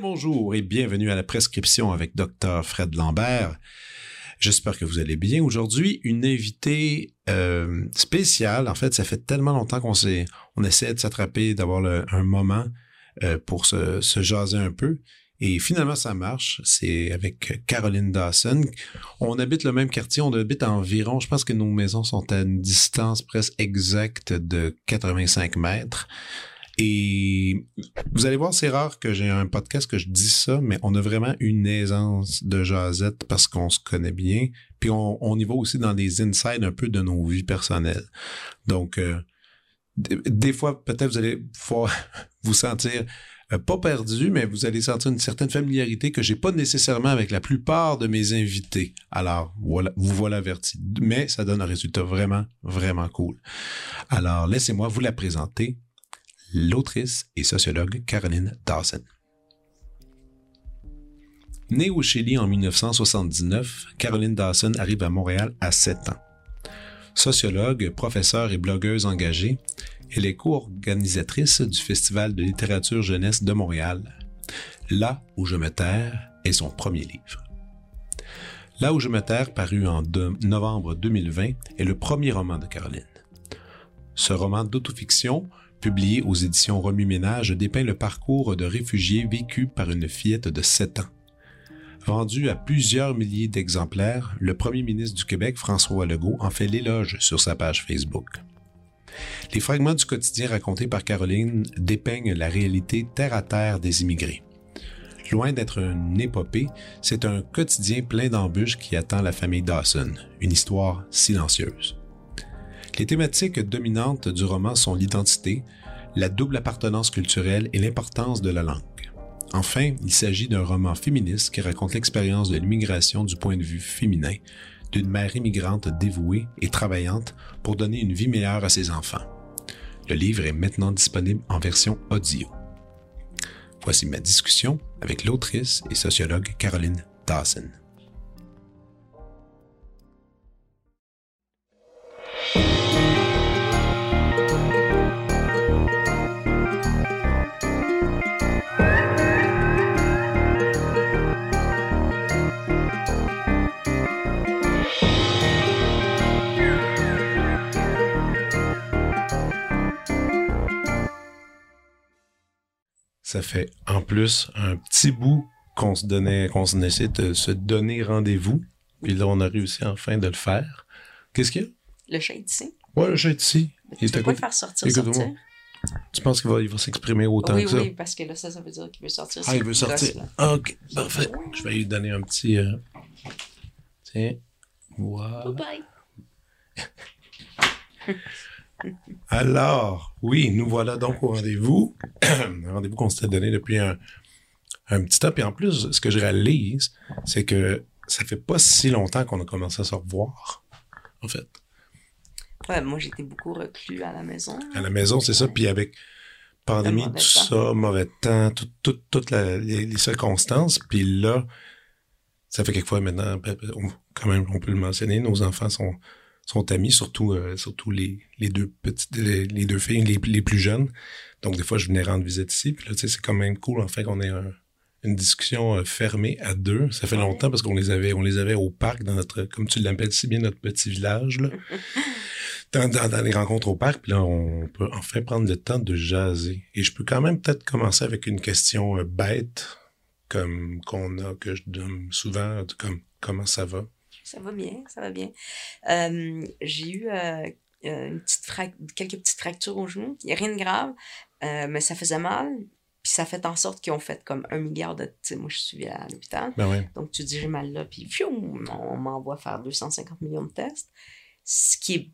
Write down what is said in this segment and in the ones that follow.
bonjour et bienvenue à la prescription avec Dr Fred Lambert. J'espère que vous allez bien. Aujourd'hui, une invitée euh, spéciale. En fait, ça fait tellement longtemps qu'on on essaie de s'attraper, d'avoir un moment euh, pour se, se, jaser un peu. Et finalement, ça marche. C'est avec Caroline Dawson. On habite le même quartier. On habite environ, je pense que nos maisons sont à une distance presque exacte de 85 mètres. Et vous allez voir, c'est rare que j'ai un podcast que je dis ça, mais on a vraiment une aisance de jasette parce qu'on se connaît bien. Puis on, y va aussi dans des insides un peu de nos vies personnelles. Donc, euh, des fois, peut-être vous allez vous sentir euh, pas perdu, mais vous allez sentir une certaine familiarité que j'ai pas nécessairement avec la plupart de mes invités. Alors, voilà, vous voilà averti. Mais ça donne un résultat vraiment, vraiment cool. Alors, laissez-moi vous la présenter l'autrice et sociologue Caroline Dawson. Née au Chili en 1979, Caroline Dawson arrive à Montréal à 7 ans. Sociologue, professeure et blogueuse engagée, elle est co-organisatrice du Festival de littérature jeunesse de Montréal. Là où je me terre est son premier livre. Là où je me terre, paru en novembre 2020, est le premier roman de Caroline. Ce roman d'autofiction publié aux éditions Remu Ménage, dépeint le parcours de réfugiés vécu par une fillette de 7 ans. Vendu à plusieurs milliers d'exemplaires, le premier ministre du Québec, François Legault, en fait l'éloge sur sa page Facebook. Les fragments du quotidien racontés par Caroline dépeignent la réalité terre à terre des immigrés. Loin d'être une épopée, c'est un quotidien plein d'embûches qui attend la famille Dawson, une histoire silencieuse. Les thématiques dominantes du roman sont l'identité, la double appartenance culturelle et l'importance de la langue. Enfin, il s'agit d'un roman féministe qui raconte l'expérience de l'immigration du point de vue féminin, d'une mère immigrante dévouée et travaillante pour donner une vie meilleure à ses enfants. Le livre est maintenant disponible en version audio. Voici ma discussion avec l'autrice et sociologue Caroline Dawson. Ça fait en plus un petit bout qu'on se donnait, qu'on essayait de se donner rendez-vous. Puis là, on a réussi enfin de le faire. Qu'est-ce qu'il y a? Le chat est ici. Ouais, le chat est ici. Tu peux pas le faire sortir, sortir. Tu penses qu'il va, il va s'exprimer autant que ça? Oui, parce que là, ça, ça veut dire qu'il veut sortir. Ah, il veut sortir. ok, parfait. Je vais lui donner un petit... Euh, tiens. Voilà. Bye bye. Alors, oui, nous voilà donc au rendez-vous. un rendez-vous qu'on s'était donné depuis un, petit temps. Et en plus, ce que je réalise, c'est que ça fait pas si longtemps qu'on a commencé à se revoir, en fait. Ouais, moi, j'étais beaucoup reclus à la maison. À la maison, c'est ça. Puis avec pandémie, tout ça, mauvais temps, toutes les, circonstances. Puis là, ça fait quelquefois maintenant, ben, ben, quand même, on peut le mentionner, nos enfants sont sont amis, surtout, euh, surtout les, les, deux petites, les, deux filles, les, les, plus jeunes. Donc, des fois, je venais rendre visite ici. Puis là, tu sais, c'est quand même cool, en fait, qu'on ait une discussion euh, fermée à deux. Ça fait longtemps parce qu'on les avait, on les avait au parc dans notre, comme tu l'appelles si bien, notre petit village, là. Dans, dans, les rencontres au parc, puis là, on peut enfin prendre le temps de jaser. Et je peux quand même peut-être commencer avec une question euh, bête, comme qu'on a, que je donne souvent, comme comment ça va? Ça va bien, ça va bien. Euh, j'ai eu euh, euh, une petite quelques petites fractures au genou. Il n'y a rien de grave, mais ça faisait mal. Puis ça fait en sorte qu'ils ont fait comme un milliard de. Tu sais, moi, je suis à l'hôpital. Ben Donc, tu dis j'ai mal là, puis on m'envoie faire 250 millions de tests. Ce qui est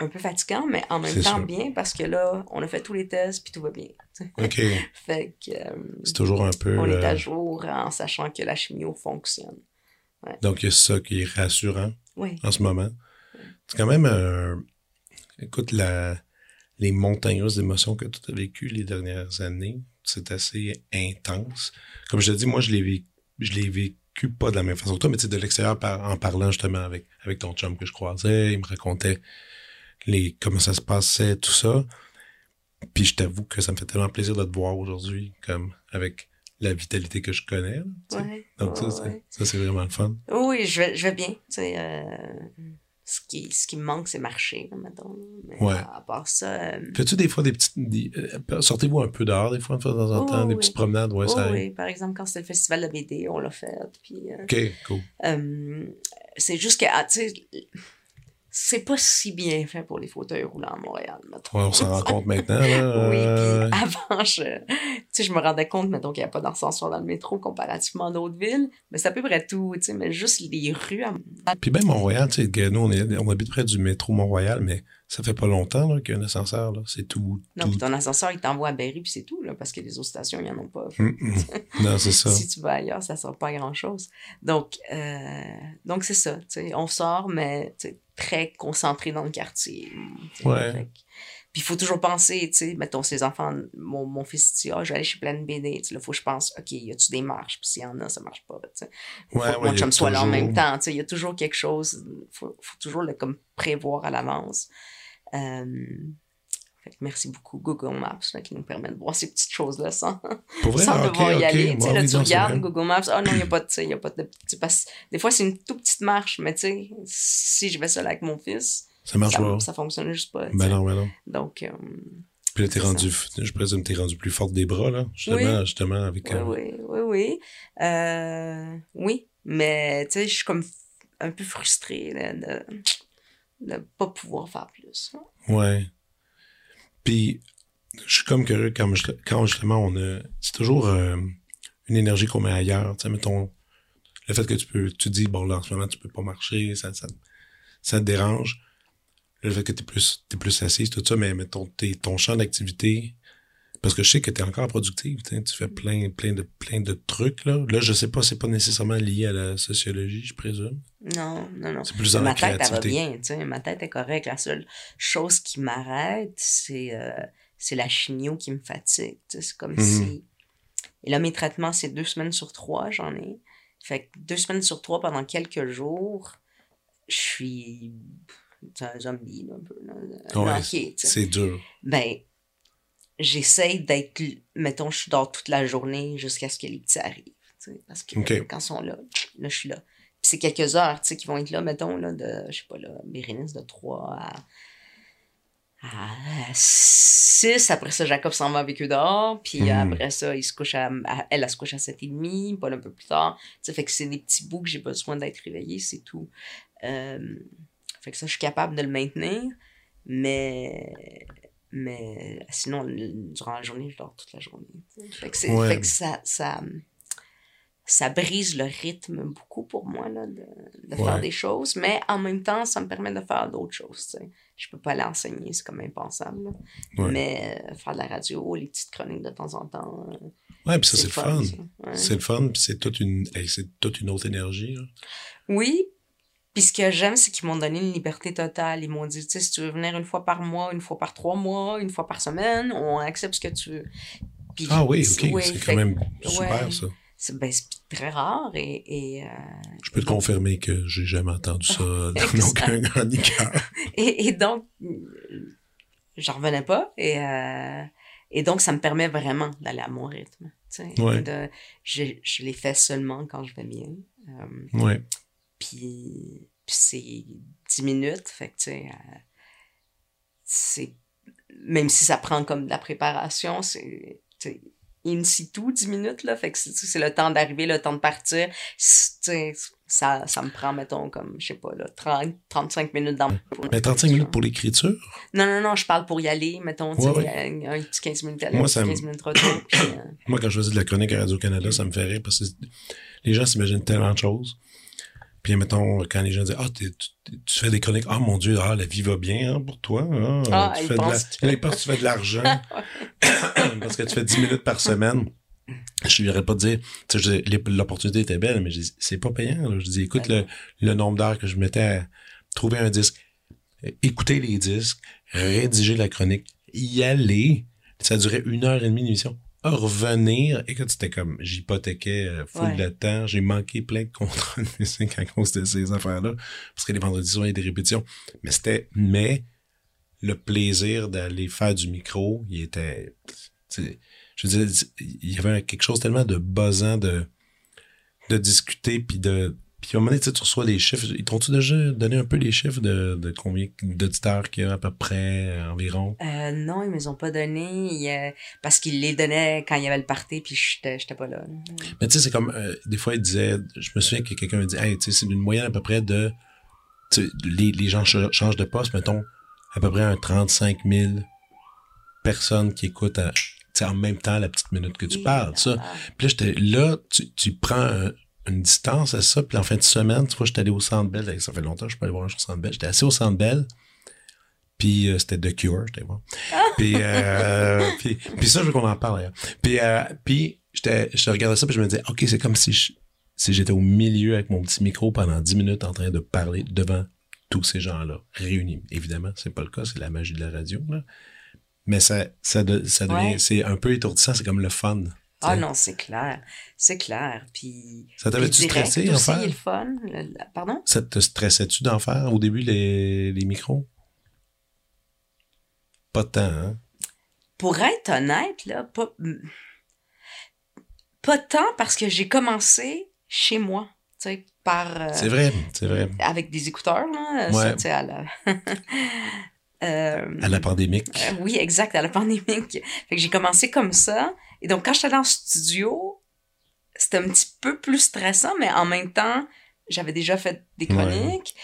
un peu fatigant, mais en même temps bien parce que là, on a fait tous les tests puis tout va bien. OK. fait que. c'est toujours un peu. On est à jour en sachant que la chimio fonctionne. Donc, il y a ça qui est rassurant en ce moment. C'est quand même écoute, la, les montagnes russes d'émotions que tu as vécues les dernières années, c'est assez intense. Comme je te dis, moi, je l'ai vécu, je l'ai vécu pas de la même façon que toi, mais tu sais, de l'extérieur, par, en parlant justement avec, avec ton chum que je croisais, il me racontait les, comment ça se passait, tout ça. Puis je t'avoue que ça me fait tellement plaisir de te voir aujourd'hui, comme avec la vitalité que je connais. Ouais. Donc ça, ouais, c'est- ouais. ça, c'est vraiment le fun. Oui, je vais, je vais bien. Tu sais, euh, ce, qui, ce qui me manque, c'est marcher, mettons. Mais Ouais. à, part ça. euh, Fais-tu des fois des petites... euh, Sortez-vous un peu dehors des fois, de temps en Oh, temps, des petites promenades, ouais, oh, ça oui, par exemple, quand c'était le festival de la BD, on l'a fait. Puis, euh, OK, cool. euh, c'est juste que, ah, tu sais, c'est pas si bien fait pour les fauteuils roulants à Montréal, mettons. Ouais, on s'en rend compte maintenant, là. Oui, euh, puis avant, je, je me rendais compte, mettons, qu'il n'y a pas d'ascenseur dans le métro comparativement à d'autres villes. Mais c'est à peu près tout, tu sais, mais juste les rues à Puis même Mont-Royal, tu sais, nous, on, est, on habite près du métro Mont-Royal, mais ça fait pas longtemps là, qu'il y a un ascenseur, là. C'est tout. Non, puis ton ascenseur, il t'envoie à Berry, puis c'est tout, là, parce que les autres stations, il n'y en a pas. Hum, hum. Non, c'est ça. Si tu vas ailleurs, ça ne sert pas à grand-chose. Donc, euh, donc c'est ça, on sort, mais très concentré dans le quartier. Ouais. fait Puis il faut toujours penser, tu sais, mettons, ces enfants, mon, mon fils dit, ah, je vais aller chez Pleine BD, tu là, faut que je pense, OK, y a-tu des marches? Puis s'il y en a, ça marche pas, tu sais. Faut Ouais, que ouais, mon chum soit là en toujours- même temps, tu sais, il y a toujours quelque chose, faut, faut toujours le comme prévoir à l'avance. Euh, merci beaucoup Google Maps là, qui nous permet de voir ces petites choses-là sans, Pour vrai, sans ok, devoir y ok. aller. Là, tu regardes. Google Maps, ah non, il n'y a pas de, y a pas de passe. Des fois, c'est une toute petite marche, mais tu sais, si je vais seul avec mon fils, Ça marche ça, pas. ça fonctionne juste pas. Ben non, ben non. Donc, euh, Puis là, t'es rendu, je présume, t'es rendu plus forte des bras, là. Justement, Oui. justement, avec. oui, euh, oui, oui, oui. Euh, oui, mais tu sais, je suis comme un peu frustrée là, de ne pas pouvoir faire plus. Ouais. Puis, je suis comme curieux quand, je- quand justement on a. C'est toujours euh, une énergie qu'on met ailleurs. Tu sais, mettons, le fait que tu peux. Tu dis, bon, là, en ce moment, tu peux pas marcher, ça, ça, ça te dérange. Le fait que t'es plus, t'es plus assise, tout ça, mais mettons, ton champ d'activité. Parce que je sais que t'es encore productive, tu tu fais plein, plein de, plein de trucs, là. Là, je sais pas, c'est pas nécessairement lié à la sociologie, je présume. Non, non, non. C'est plus dans ma la tête, elle va bien, tu sais. Ma tête est correcte. La seule chose qui m'arrête, c'est euh, c'est la chimio qui me fatigue. tu. C'est comme Mhm. si... Et là, mes traitements, c'est deux semaines sur trois, j'en ai. Fait que deux semaines sur trois, pendant quelques jours, je suis... C'est un zombie, là, un peu. Ouais, tu. C'est dur. Ben, j'essaye d'être... Mettons, je dors toute la journée jusqu'à ce que les petits arrivent. Parce que quand ils sont là, là, je suis là. Puis c'est quelques heures, tu sais, qui vont être là, mettons, là, de, je sais pas, là, Bérénice de 3 à, à 6. Après ça, Jacob s'en va avec eux dehors. Puis Mhm. après ça, il se couche à, à- elle, elle se couche à 7h30, Paul un peu plus tard. Tu sais, fait que c'est des petits bouts que j'ai besoin d'être réveillé, c'est tout. Euh, fait que ça, je suis capable de le maintenir. Mais, mais sinon, durant la journée, je dors toute la journée. Fait que, c'est- Ouais. fait que ça, ça, ça brise le rythme beaucoup pour moi là, de, de Ouais. faire des choses, mais en même temps, ça me permet de faire d'autres choses. tu sais. Je peux pas aller enseigner, c'est comme impensable. Ouais. Mais euh, faire de la radio, les petites chroniques de temps en temps. euh, Ouais, puis ça, c'est le fun. C'est le fun, puis c'est toute une, toute une autre énergie. là. Oui. Puis ce que j'aime, c'est qu'ils m'ont donné une liberté totale. Ils m'ont dit, tu sais, si tu veux venir une fois par mois, une fois par trois mois, une fois par semaine, on accepte ce que tu veux. Puis- Ah oui, ok, ouais, c'est quand même super ouais. ça. C'est ben, c'est très rare et. et, euh, Je peux te confirmer que j'ai jamais entendu ça dans aucun chroniqueur. Et, et donc, j'en revenais pas. Et, euh, et donc, ça me permet vraiment d'aller à mon rythme. Ouais. de- je, je les fais seulement quand je vais bien. Euh, Ouais. Puis, puis c'est 10 minutes. Fait que, tu sais, euh, c'est. Même si ça prend comme de la préparation, c'est. in situ 10 minutes, là. Fait que c'est le temps d'arriver, le temps de partir. Ça, ça me prend, mettons, comme, je sais pas, là, 30, 35 minutes dans Mais 35 minutes pour l'écriture? Non, non, non, je parle pour y aller, mettons, Ouais, un, petit 15 minutes aller, Moi, un ça petit me- 15 minutes retour. puis, euh, Moi, quand je faisais de la chronique à Radio-Canada, ça me fait rire parce que les gens s'imaginent tellement de choses. Puis, mettons, quand les gens disent Ah, tu, tu fais des chroniques, ah mon Dieu, ah, la vie va bien hein, pour toi. Ah, Ah, tu fais de la... que- tu fais de l'argent parce que tu fais 10 minutes par semaine. Je lui pas dire, tu sais, l'opportunité était belle, mais je dis, c'est pas payant. là. Je dis, écoute, le, le nombre d'heures que je mettais à trouver un disque. écouter les disques, rédiger la chronique, y aller. Ça durait une heure et demie d'émission. Revenir, écoute, c'était comme, j'hypothéquais euh, full Ouais. de temps, j'ai manqué plein de contrats de musique à cause de ces affaires-là, parce que les vendredis soirs, il y a des répétitions. Mais c'était, mais le plaisir d'aller faire du micro, il était, je veux dire, il y avait quelque chose tellement de buzzant de, de discuter, puis de, puis à un moment donné, tu reçois des chiffres. Ils t'ont-tu déjà donné un peu les chiffres de, de combien d'auditeurs qu'il y a à peu près, euh, environ? Euh, non, ils me les ont pas donné il, euh, parce qu'ils les donnaient quand il y avait le party, puis j'étais j'étais pas là. Mais tu sais, c'est comme, euh, des fois, ils disaient, je me souviens que quelqu'un me dit, hey, tu sais, c'est une moyenne à peu près de, les, les gens ch- changent de poste, mettons, à peu près un 35 000 personnes qui écoutent à- en même temps la petite minute que tu parles, ça. Puis là, là, tu, tu prends un- une distance à ça, puis en fin de semaine, tu vois, j'étais allé au Centre Bell, ça fait longtemps que je suis pas allé voir un show au Centre Bell, j'étais assis au Centre Bell, puis euh, c'était The Cure, j'étais voir. puis, euh, puis, puis ça, je veux qu'on en parle, d'ailleurs. Puis, euh, puis j'étais, je regardais ça, puis je me disais, OK, c'est comme si je- si j'étais au milieu avec mon petit micro pendant 10 minutes en train de parler devant tous ces gens-là, réunis. Évidemment, c'est pas le cas, c'est la magie de la radio, là. Mais ça, ça, de- ça devient, Ouais. c'est un peu étourdissant, c'est comme le fun. Ah non, c'est clair. C'est clair. Puis. Ça t'avait-tu stressé en aussi, faire? le fun. Le- pardon? Ça te stressait-tu d'en faire au début, les, les micros? Pas tant, hein? Pour être honnête, là, pas, pas tant parce que j'ai commencé chez moi, tu sais, par. euh, C'est vrai, c'est vrai. Avec des écouteurs, là. Ouais. Ça, à la. Euh, À la pandémique. Euh, oui, exact, à la pandémie. Fait que j'ai commencé comme ça. Et donc, quand j'étais dans le studio, c'était un petit peu plus stressant, mais en même temps, j'avais déjà fait des Ouais. chroniques.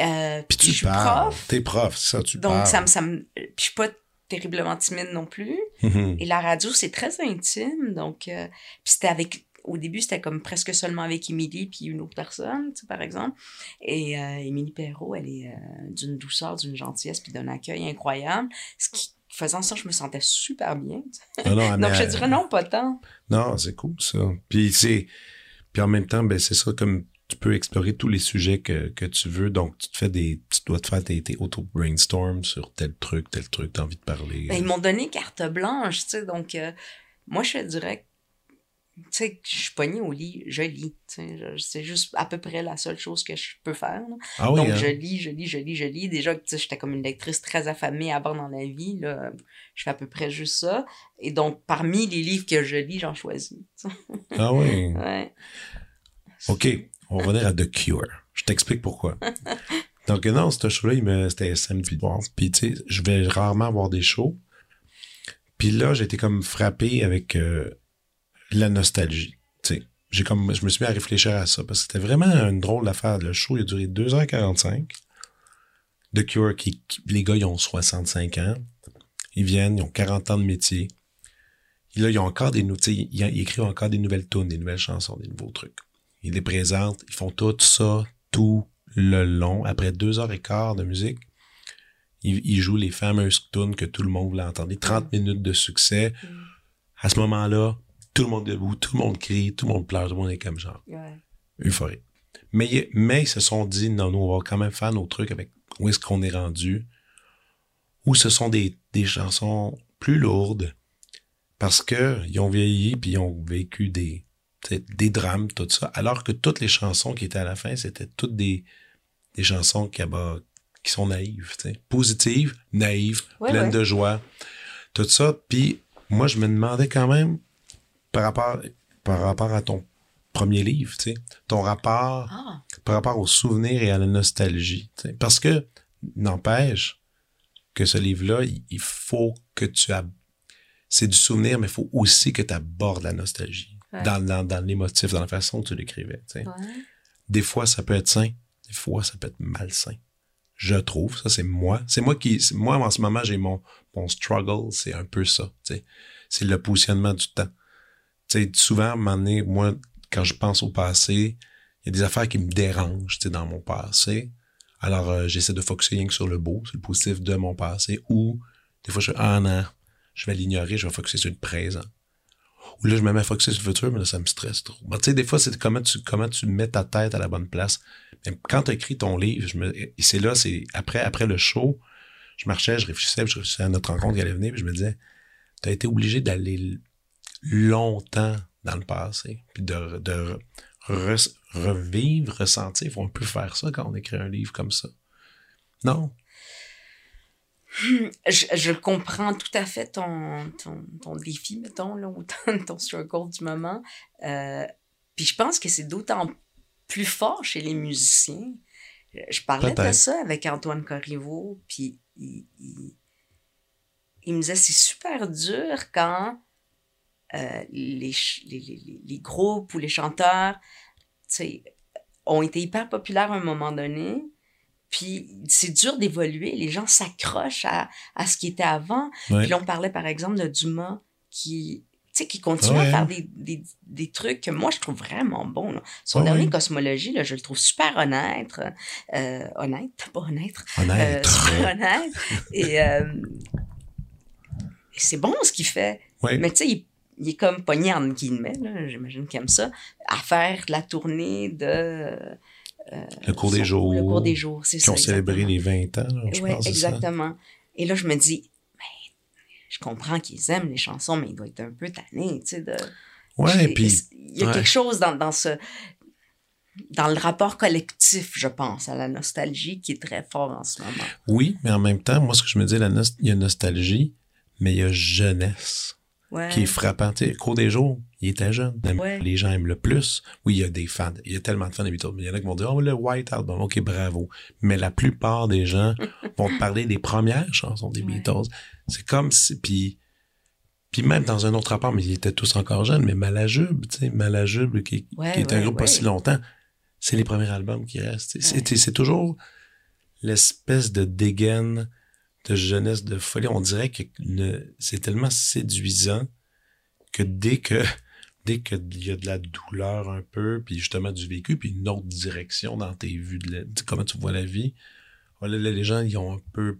Euh, Puis puis tu je suis parles. prof. T'es prof, ça, tu Donc, parles. ça me, ça me. Puis je suis pas terriblement timide non plus. Mhm. Et la radio, c'est très intime. Donc, euh, puis c'était avec. Au début, c'était comme presque seulement avec Émilie puis une autre personne, tu sais, par exemple. Et euh, Émilie Perrault, elle est euh, d'une douceur, d'une gentillesse puis d'un accueil incroyable. Ce qui, faisant ça, je me sentais super bien. sais. Non, non, Donc, je dirais non, pas tant. Non, c'est cool, ça. Puis, c'est... Puis en même temps, ben, c'est ça, comme tu peux explorer tous les sujets que, que tu veux. Donc, tu te fais des... Tu dois te faire tes, tes auto-brainstorm sur tel truc, tel truc, t'as envie de parler. Ben, ils m'ont donné carte blanche, tu sais. Donc, euh, moi, je dirais, tu sais, je suis pognée au lit, je lis. C'est juste à peu près la seule chose que je peux faire. ah oui, Donc, hein? je lis, je lis, je lis, je lis. Déjà, tu sais, j'étais comme une lectrice très affamée avant dans la vie. Là. Je fais à peu près juste ça. Et donc, parmi les livres que je lis, j'en choisis. Ah oui. Ouais. OK, on va revenir à The Cure. Je t'explique pourquoi. Donc, non, ce show-là, il me- c'était samedi soir. Puis, tu sais, je vais rarement voir des shows. Puis là, été comme frappé avec euh, la nostalgie. J'ai comme, je me suis mis à réfléchir à ça parce que c'était vraiment une drôle d'affaire. Le show, il a duré 2h45. The Cure, qui, qui- les gars, ils ont 65 ans. Ils viennent, ils ont 40 ans de métier. Et là, ils ont encore des, ils, ils écrivent encore des nouvelles tunes, des nouvelles chansons, des nouveaux trucs. Ils les présentent, ils font tout ça tout le long. Après deux heures et quart de musique, ils, ils jouent les fameuses tunes que tout le monde voulait entendre. Les 30 minutes de succès. À ce moment-là, tout le monde est debout, tout le monde crie, tout le monde pleure, tout le monde est comme genre Ouais. euphorique. Mais, ils- mais ils se sont dit, non, nous, on va quand même faire nos trucs avec où est-ce qu'on est rendu. Ou ce sont des, des chansons plus lourdes parce que ils ont vieilli puis ils ont vécu des, des drames, tout ça. Alors que toutes les chansons qui étaient à la fin, c'était toutes des, des chansons qui, sont naïves, positives, naïves, Ouais, pleines ouais. de joie, tout ça. Puis moi, je me demandais quand même, par rapport, par rapport à ton premier livre, tu sais, ton rapport Ah, par rapport aux souvenirs et à la nostalgie. tu sais. Parce que, n'empêche que ce livre-là, il, faut que tu. C'est du souvenir, mais il faut aussi que tu abordes la nostalgie. Ouais. Dans, dans, dans l'émotif, dans la façon dont tu l'écrivais. tu sais. ouais. Des fois, ça peut être sain. Des fois, ça peut être malsain. Je trouve. Ça, c'est moi. C'est moi qui... Moi, en ce moment, j'ai mon, mon struggle. C'est un peu ça. tu sais. C'est le positionnement du temps. Sais, souvent, à un moment donné, moi, quand je pense au passé, il y a des affaires qui me dérangent, tu sais, dans mon passé. Alors, euh, j'essaie de focuser rien que sur le beau, sur le positif de mon passé. Ou, des fois, je fais, ah non, je vais l'ignorer, je vais focuser sur le présent. Ou là, je me mets à focuser sur le futur, mais là, ça me stresse trop. Tu sais, des fois, c'est comment tu, comment tu mets ta tête à la bonne place. quand tu as écrit ton livre, je me, c'est là, c'est après, après le show, je marchais, je réfléchissais, je réfléchissais à notre rencontre qui allait venir, puis je me disais, tu as été obligé d'aller longtemps dans le passé, puis de, de revivre, ressentir. On peut faire ça quand on écrit un livre comme ça. Non? Je, je, comprends tout à fait ton, ton, ton défi, mettons, là, ou ton, ton struggle du moment. Euh, puis je pense que c'est d'autant plus fort chez les musiciens. Je parlais de ça avec Antoine Corriveau, puis il, il, me disait c'est super dur quand euh, les, les, les, groupes ou les chanteurs ont été hyper populaires à un moment donné, puis c'est dur d'évoluer. Les gens s'accrochent à, à, ce qui était avant. Puis là, on parlait par exemple de Dumas qui sais, qui continue à faire des, des, des, trucs que moi, je trouve vraiment bons. Son dernier Cosmologie, là, je le trouve super honnête. Euh, honnête, pas honnête. Honnête. Euh, honnête. Et, euh, c'est bon ce qu'il fait. Mais tu sais, il, il, est comme pogné en guillemets, j'imagine qu'il aime ça, à faire la tournée de... Euh, le cours des jours. Le cours des jours, c'est ça. Qui ont célébré les 20 ans, je ouais, exactement. Et là, je me dis, je comprends qu'ils aiment les chansons, mais ils doivent être un peu tannés, tu sais, de... Ouais, puis... Il y a quelque chose dans, dans ce... Dans le rapport collectif, je pense, à la nostalgie qui est très fort en ce moment. Oui, mais en même temps, moi, ce que je me dis, la il y a nostalgie, mais il y a jeunesse qui est frappant. Tu sais, cours des jours, il était jeune. Les gens aiment le plus. Oui, il y a des fans. Il y a tellement de fans des Beatles. Il y en a qui vont dire, oh, le White Album. OK, bravo. Mais la plupart des gens vont te parler des premières chansons des Beatles. C'est comme si, puis, puis même dans un autre rapport, mais ils étaient tous encore jeunes, mais Malajube, tu sais, Malajube, qui, qui est un groupe pas si longtemps, c'est les premiers albums qui restent. C'est toujours l'espèce de dégaine de jeunesse, de folie. On dirait que c'est tellement séduisant que dès que dès qu'il y a de la douleur un peu, puis justement du vécu, puis une autre direction dans tes vues de, comment tu vois la vie, voilà, les gens ils ont un peu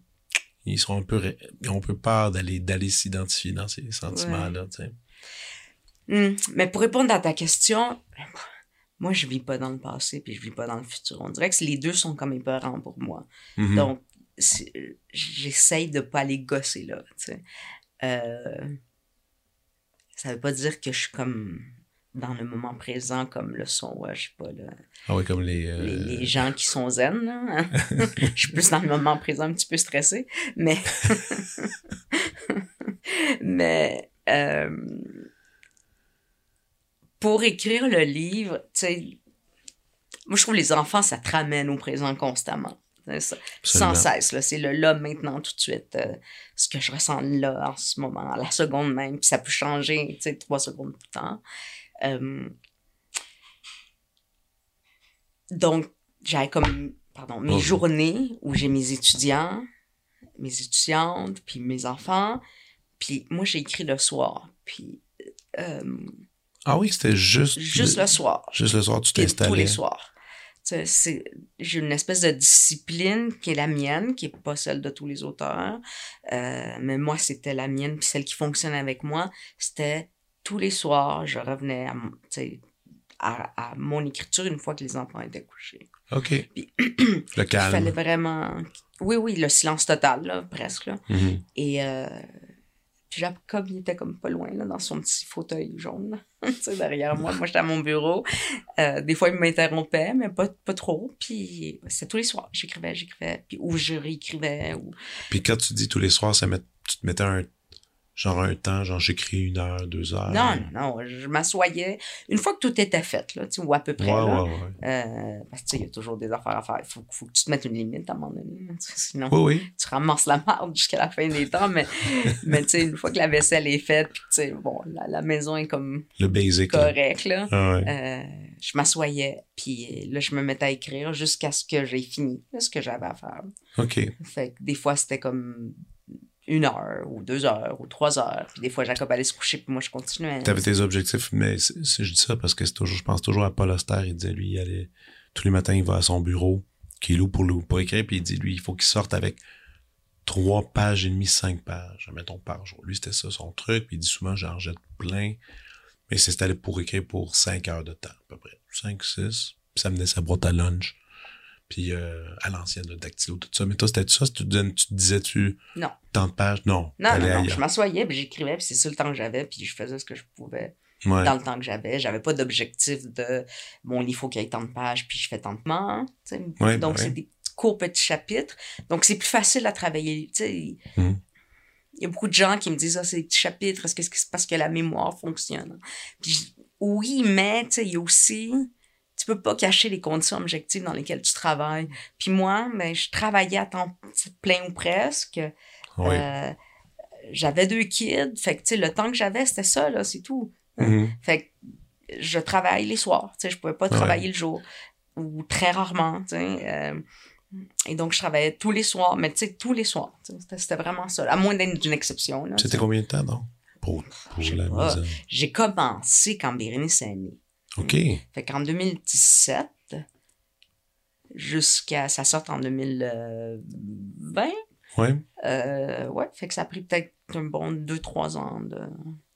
ils sont un peu ils ont un peu peur d'aller d'aller s'identifier dans ces sentiments là tu sais. Hum, mais pour répondre à ta question moi je vis pas dans le passé puis je vis pas dans le futur on dirait que les deux sont comme épeurants pour moi mm-hmm. donc j'essaye de pas aller gosser là tu sais euh, ça veut pas dire que je suis comme dans le moment présent comme le sont, je sais pas, là, ah oui, comme les, euh, les, gens qui sont zen. Là. je suis plus dans le moment présent, un petit peu stressé, mais... mais euh, pour écrire le livre, tu sais, moi je trouve les enfants, ça te ramène au présent constamment. Sans cesse, c'est le là, maintenant, tout de suite. Euh, ce que je ressens là, en ce moment, à la seconde même. Puis ça peut changer, tu sais, trois secondes plus tard. Euh, donc, j'avais comme, pardon, mes journées où j'ai mes étudiants, mes étudiantes, puis mes enfants. Puis moi, j'ai écrit le soir. Puis. Euh, ah oui, c'était juste. Juste le, soir. Juste le soir, tu t'es installé. Tous les soirs j'ai une espèce de discipline qui est la mienne, qui est pas celle de tous les auteurs. Euh, mais moi, c'était la mienne, puis celle qui fonctionne avec moi, c'était tous les soirs, je revenais à, à, mon écriture une fois que les enfants étaient couchés. OK. le calme. Il fallait vraiment... Oui, oui, le silence total, là, presque. Là. Mm-hmm. Et euh, Jacob, il était comme pas loin, là, dans son petit fauteuil jaune, tu derrière moi. Moi, j'étais à mon bureau. Euh, des fois, il m'interrompait, mais pas, pas trop. Puis, c'est tous les soirs. J'écrivais, j'écrivais. Puis, ou je réécrivais. Ou... Puis, quand tu dis tous les soirs, ça tu te mettais un genre un temps, genre j'écris une heure, deux heures. Non, non, non, je m'assoyais une fois que tout était fait, là, tu ou à peu près. là, euh, parce que il y a toujours des affaires à faire. Il faut, faut, que tu te mettes une limite à un moment donné. Sinon, tu ramasses la marde jusqu'à la fin des temps. Mais, mais tu sais, une fois que la vaisselle est faite, tu sais, bon, la, la, maison est comme. Le basic. Correct, là. Ah euh, je m'assoyais, puis là, je me mettais à écrire jusqu'à ce que j'ai fini ce que j'avais à faire. OK. Fait que des fois, c'était comme une heure ou deux heures ou trois heures. Puis des fois, Jacob allait se coucher, puis moi, je continuais. Tu avais tes objectifs, mais je dis ça parce que toujours, je pense toujours à Paul Auster. Il disait, lui, il allait, tous les matins, il va à son bureau, qu'il loue pour, pour écrire, puis il dit, lui, il faut qu'il sorte avec trois pages et demie, cinq pages, mettons, par jour. Lui, c'était ça son truc, puis il dit souvent, j'en jette plein. Mais c'est allé pour écrire pour cinq heures de temps, à peu près. Cinq, six. Puis ça menait sa boîte à lunch. Puis euh, à l'ancienne, le dactylo, tout ça. Mais toi, c'était ça? Tu, tu te disais-tu? Non. tant de pages? Non. Non, non, non. Je m'assoyais, puis j'écrivais, puis c'est ça le temps que j'avais, puis je faisais ce que je pouvais Ouais. dans le temps que j'avais. J'avais pas d'objectif de mon livre, il faut qu'il y ait tant de pages, puis je fais tant de. Ouais, Donc, c'est des courts petits chapitres. Donc, c'est plus facile à travailler. Mhm. Il y a beaucoup de gens qui me disent, ah, c'est des petits chapitres, est-ce que c'est parce que la mémoire fonctionne? Puis, oui, mais, tu sais, il y a aussi, tu peux pas cacher les conditions objectives dans lesquelles tu travailles. Puis moi, ben, je travaillais à temps plein ou presque. Euh, j'avais deux kids. Fait que, le temps que j'avais, c'était ça, là, c'est tout. Mhm. Fait que je travaille les soirs. Tu sais, je pouvais pas Ouais. travailler le jour. Ou très rarement, tu sais. euh, et donc, je travaillais tous les soirs. Mais, tu sais, tous les soirs. C'était, vraiment ça. À moins d'une exception, C'était combien de temps, donc? Pour, la mise J'ai commencé quand Bérénice est née. OK. Fait qu'en 2017, jusqu'à sa sorte en 2020, Ouais. euh, ouais, fait que ça a pris peut-être un bon 2-3 ans de.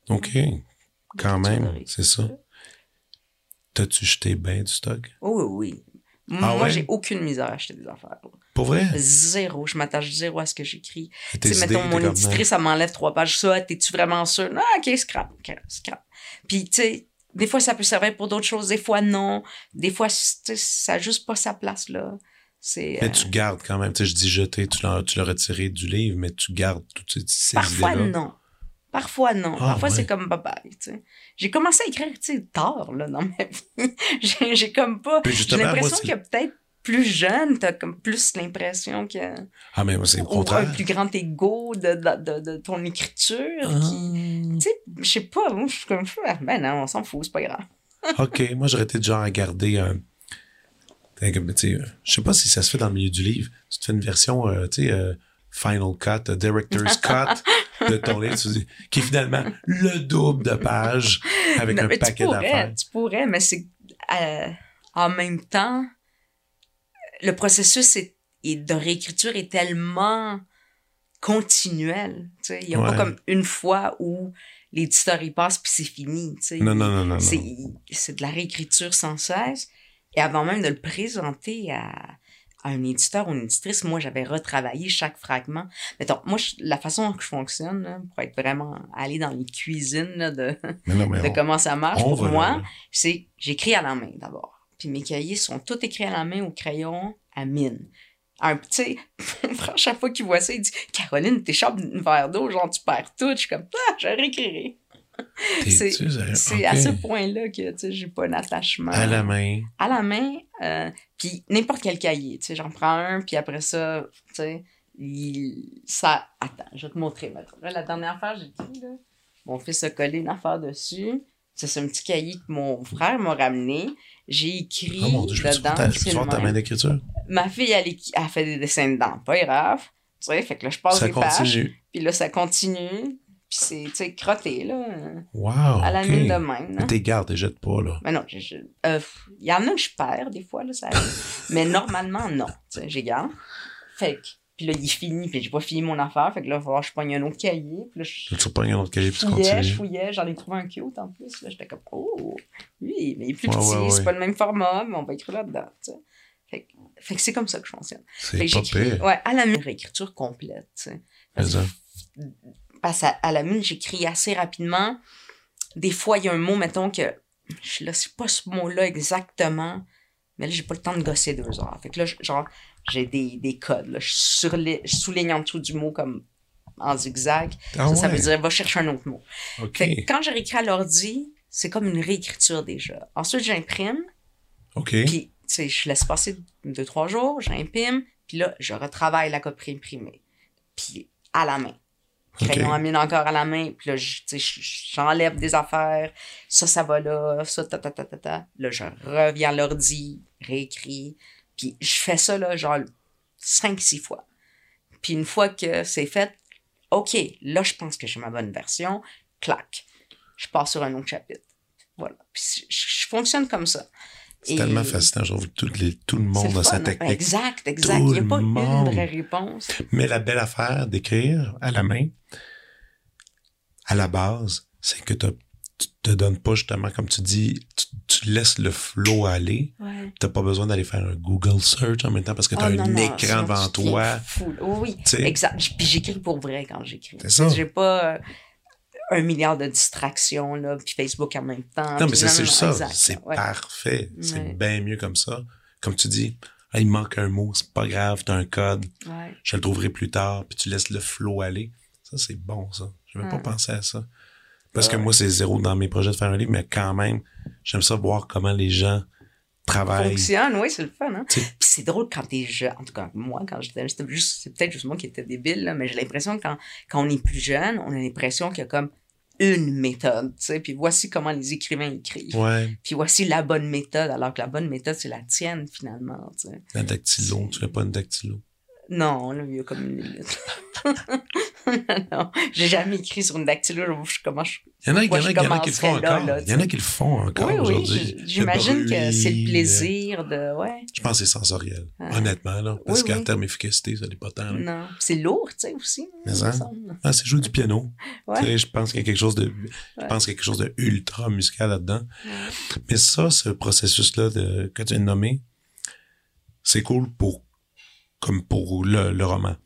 OK. Quand même, c'est ça. T'as-tu jeté bien du stock? Oh oui, oui. Ah Moi, ouais? j'ai aucune misère à acheter des affaires. là. Pour vrai? Zéro. Je m'attache zéro à ce que j'écris. Tes Tu sais, mettons, mon éditrice, elle m'enlève trois pages. Ça, t'es-tu vraiment sûr? Ah, ok, scrap. ok, scrap. Puis, tu sais, des fois, ça peut servir pour d'autres choses. Des fois, non. Des fois, ça n'a juste pas sa place, là. Mais euh, tu gardes quand même. Tu sais, je dis jeter, tu l'as, tu l'as retiré du livre, mais tu gardes toutes ces, ces Parfois, idées-là. non. Parfois, non. Ah, Parfois, ouais. c'est comme bye-bye, tu sais. J'ai commencé à écrire, tu sais, tard, là, dans ma vie. j'ai, j'ai comme pas... J'ai justement, moi, l'impression c'est- que peut-être plus jeune, t'as comme plus l'impression que... Ah, mais moi, c'est au Ou un contraire. plus grand ego de, de, de, de ton écriture. Ah. qui- Tu sais, je sais pas, moi, je suis comme... ah, Ben non, on s'en fout, c'est pas grave. OK, moi, j'aurais été du genre à garder un. t'sais, comme, tu sais, euh, Je sais pas si ça se fait dans le milieu du livre. Tu te fais une version, euh, tu sais, euh, Final Cut, euh, Director's Cut de ton livre, tu dis, qui est finalement le double de pages avec Non, un paquet d'affaires. Tu pourrais, mais c'est... euh, en même temps, le processus est, est- de réécriture est tellement continuel. tu sais. Il n'y a Ouais. pas comme une fois où l'éditeur y passe puis c'est fini. tu sais. Non, non, non, non. C'est, de la réécriture sans cesse. Et avant même de le présenter à, à un éditeur ou une éditrice, moi, j'avais retravaillé chaque fragment. Mettons, moi, je- la façon que je fonctionne, là, pour être vraiment aller dans les cuisines là, de, Mais non, mais de on- comment ça marche, pour moi, c'est j'écris à la main d'abord. Puis mes cahiers sont tous écrits à la main au crayon à mine. Un petit, chaque fois qu'il voit ça, il dit Caroline, t'échappes un verre d'eau, genre tu perds tout. Je suis comme, ah, je réécrirai. C'est- à ce point-là que tu sais, j'ai pas un attachement. À la main. À la main, euh, puis n'importe quel cahier. Tu sais, j'en prends un, puis après ça, tu sais, il- ça. Attends, je vais te montrer. mettons. Là, la dernière affaire, j'ai dit, là, mon fils a collé une affaire dessus. C'est un petit cahier que mon frère m'a ramené. J'ai écrit Oh mon dieu, je dedans. ta, main d'écriture? Ma fille, elle, elle fait des dessins dedans. Pas grave. Tu sais, fait que là, je passe Ça les pages. continue. Puis là, ça continue. Puis c'est, tu sais, crotté, là. Wow. à la mine de même. Hein. t'es gardes, t'es jettes pas, là. Mais non, euh, il y en a que je perds des fois, là, ça arrive. Mais normalement, non. Tu sais, j'ai garde. Fait que, puis là, il est fini, puis j'ai pas fini mon affaire. Fait que là, il va falloir que je pogne un autre cahier. Puis là, je Tu repognes un autre cahier puis tu je fouillais, j'en ai trouvé un cute en plus. Là, j'étais comme, oh, oui, mais il est plus Ouais, petit, ouais, c'est pas le même format, mais on va écrire là-dedans, tu sais. Fait que, fait que c'est comme ça que je fonctionne. C'est pas pire. ouais, à la mine, réécriture complète, tu sais. Parce à, à la mine, j'écris assez rapidement. Des fois, il y a un mot, mettons, que je là, c'est pas ce mot-là exactement, mais là, j'ai pas le temps de gosser deux heures. Fait que là, genre, j'ai des, des codes, là. Je, surli- je souligne en dessous du mot comme en zigzag. Ah ça, veut dire, va chercher un autre mot. Fait que quand je réécris à l'ordi, c'est comme une réécriture déjà. Ensuite, j'imprime, OK. puis, tu sais, je laisse passer deux, trois jours, j'imprime, puis là, je retravaille la copie imprimée. Puis, à la main. Crayon OK. à mine encore à la main, puis là, je- j'enlève des affaires, ça, ça va là, ça, ta, ta, ta, ta, ta. Là, je reviens à l'ordi, réécris, puis je fais ça, là, genre, cinq, six fois. Puis une fois que c'est fait, OK, là, je pense que j'ai ma bonne version, clac, je passe sur un autre chapitre. Voilà. Puis je, je fonctionne comme ça. C'est tellement fascinant. Je trouve que tout, les- tout le monde a sa hein? technique. Exact, exact. Tout Il n'y a pas monde. une vraie réponse. Mais la belle affaire d'écrire à la main, à la base, c'est que t'as tu te donnes pas justement, comme tu dis, tu, tu laisses le flow aller. Ouais. T'as pas besoin d'aller faire un Google search en même temps parce que tu as Ah, un non, écran devant toi. fou. Oui. Exact. Puis j'écris pour vrai quand j'écris. C'est ça. J'ai pas euh, un milliard de distractions, là, puis Facebook en même temps. Non, mais c'est ça. C'est ouais. parfait. C'est Ouais. bien mieux comme ça. Comme tu dis, Ah, il manque un mot, c'est pas grave, t'as un code, je le trouverai plus tard, puis tu laisses le flow aller. Ça, c'est bon, ça. Je même pas Ouais. pensé à ça. Parce que Ouais. moi, c'est zéro dans mes projets de faire un livre, mais quand même, j'aime ça voir comment les gens travaillent. Fonctionne, oui, c'est le fun. Hein? Puis c'est drôle quand t'es jeune. En tout cas, moi, quand j'étais juste, c'est peut-être juste moi qui étais débile, là, mais j'ai l'impression que quand, quand on est plus jeune, on a l'impression qu'il y a comme une méthode, tu sais, puis voici comment les écrivains écrivent. Ouais, Puis voici la bonne méthode, alors que la bonne méthode, c'est la tienne, finalement, tu sais. la dactylo, tu fais pas une dactylo. Non, là, il y a comme une non, non, j'ai jamais écrit sur une dactylo, je, je commence. Il y en a, il y en Moi, a, je il y en a qui le font encore. là, il y en a qui le font encore Oui, aujourd'hui. j'imagine que c'est le plaisir de, ouais. Je pense que c'est sensoriel, Ah. honnêtement, là. Parce Oui, qu'en termes d'efficacité, ça n'est pas tant. là. Non, c'est lourd, tu sais, aussi. hein, Mais ça. semble. Ah, c'est jouer du piano. Ouais. Je pense qu'il y a quelque chose de, je pense qu'il y a quelque chose de ultra musical là-dedans. Ouais. Mais ça, ce processus-là que tu viens de nommer, c'est cool pour, comme pour le, le roman.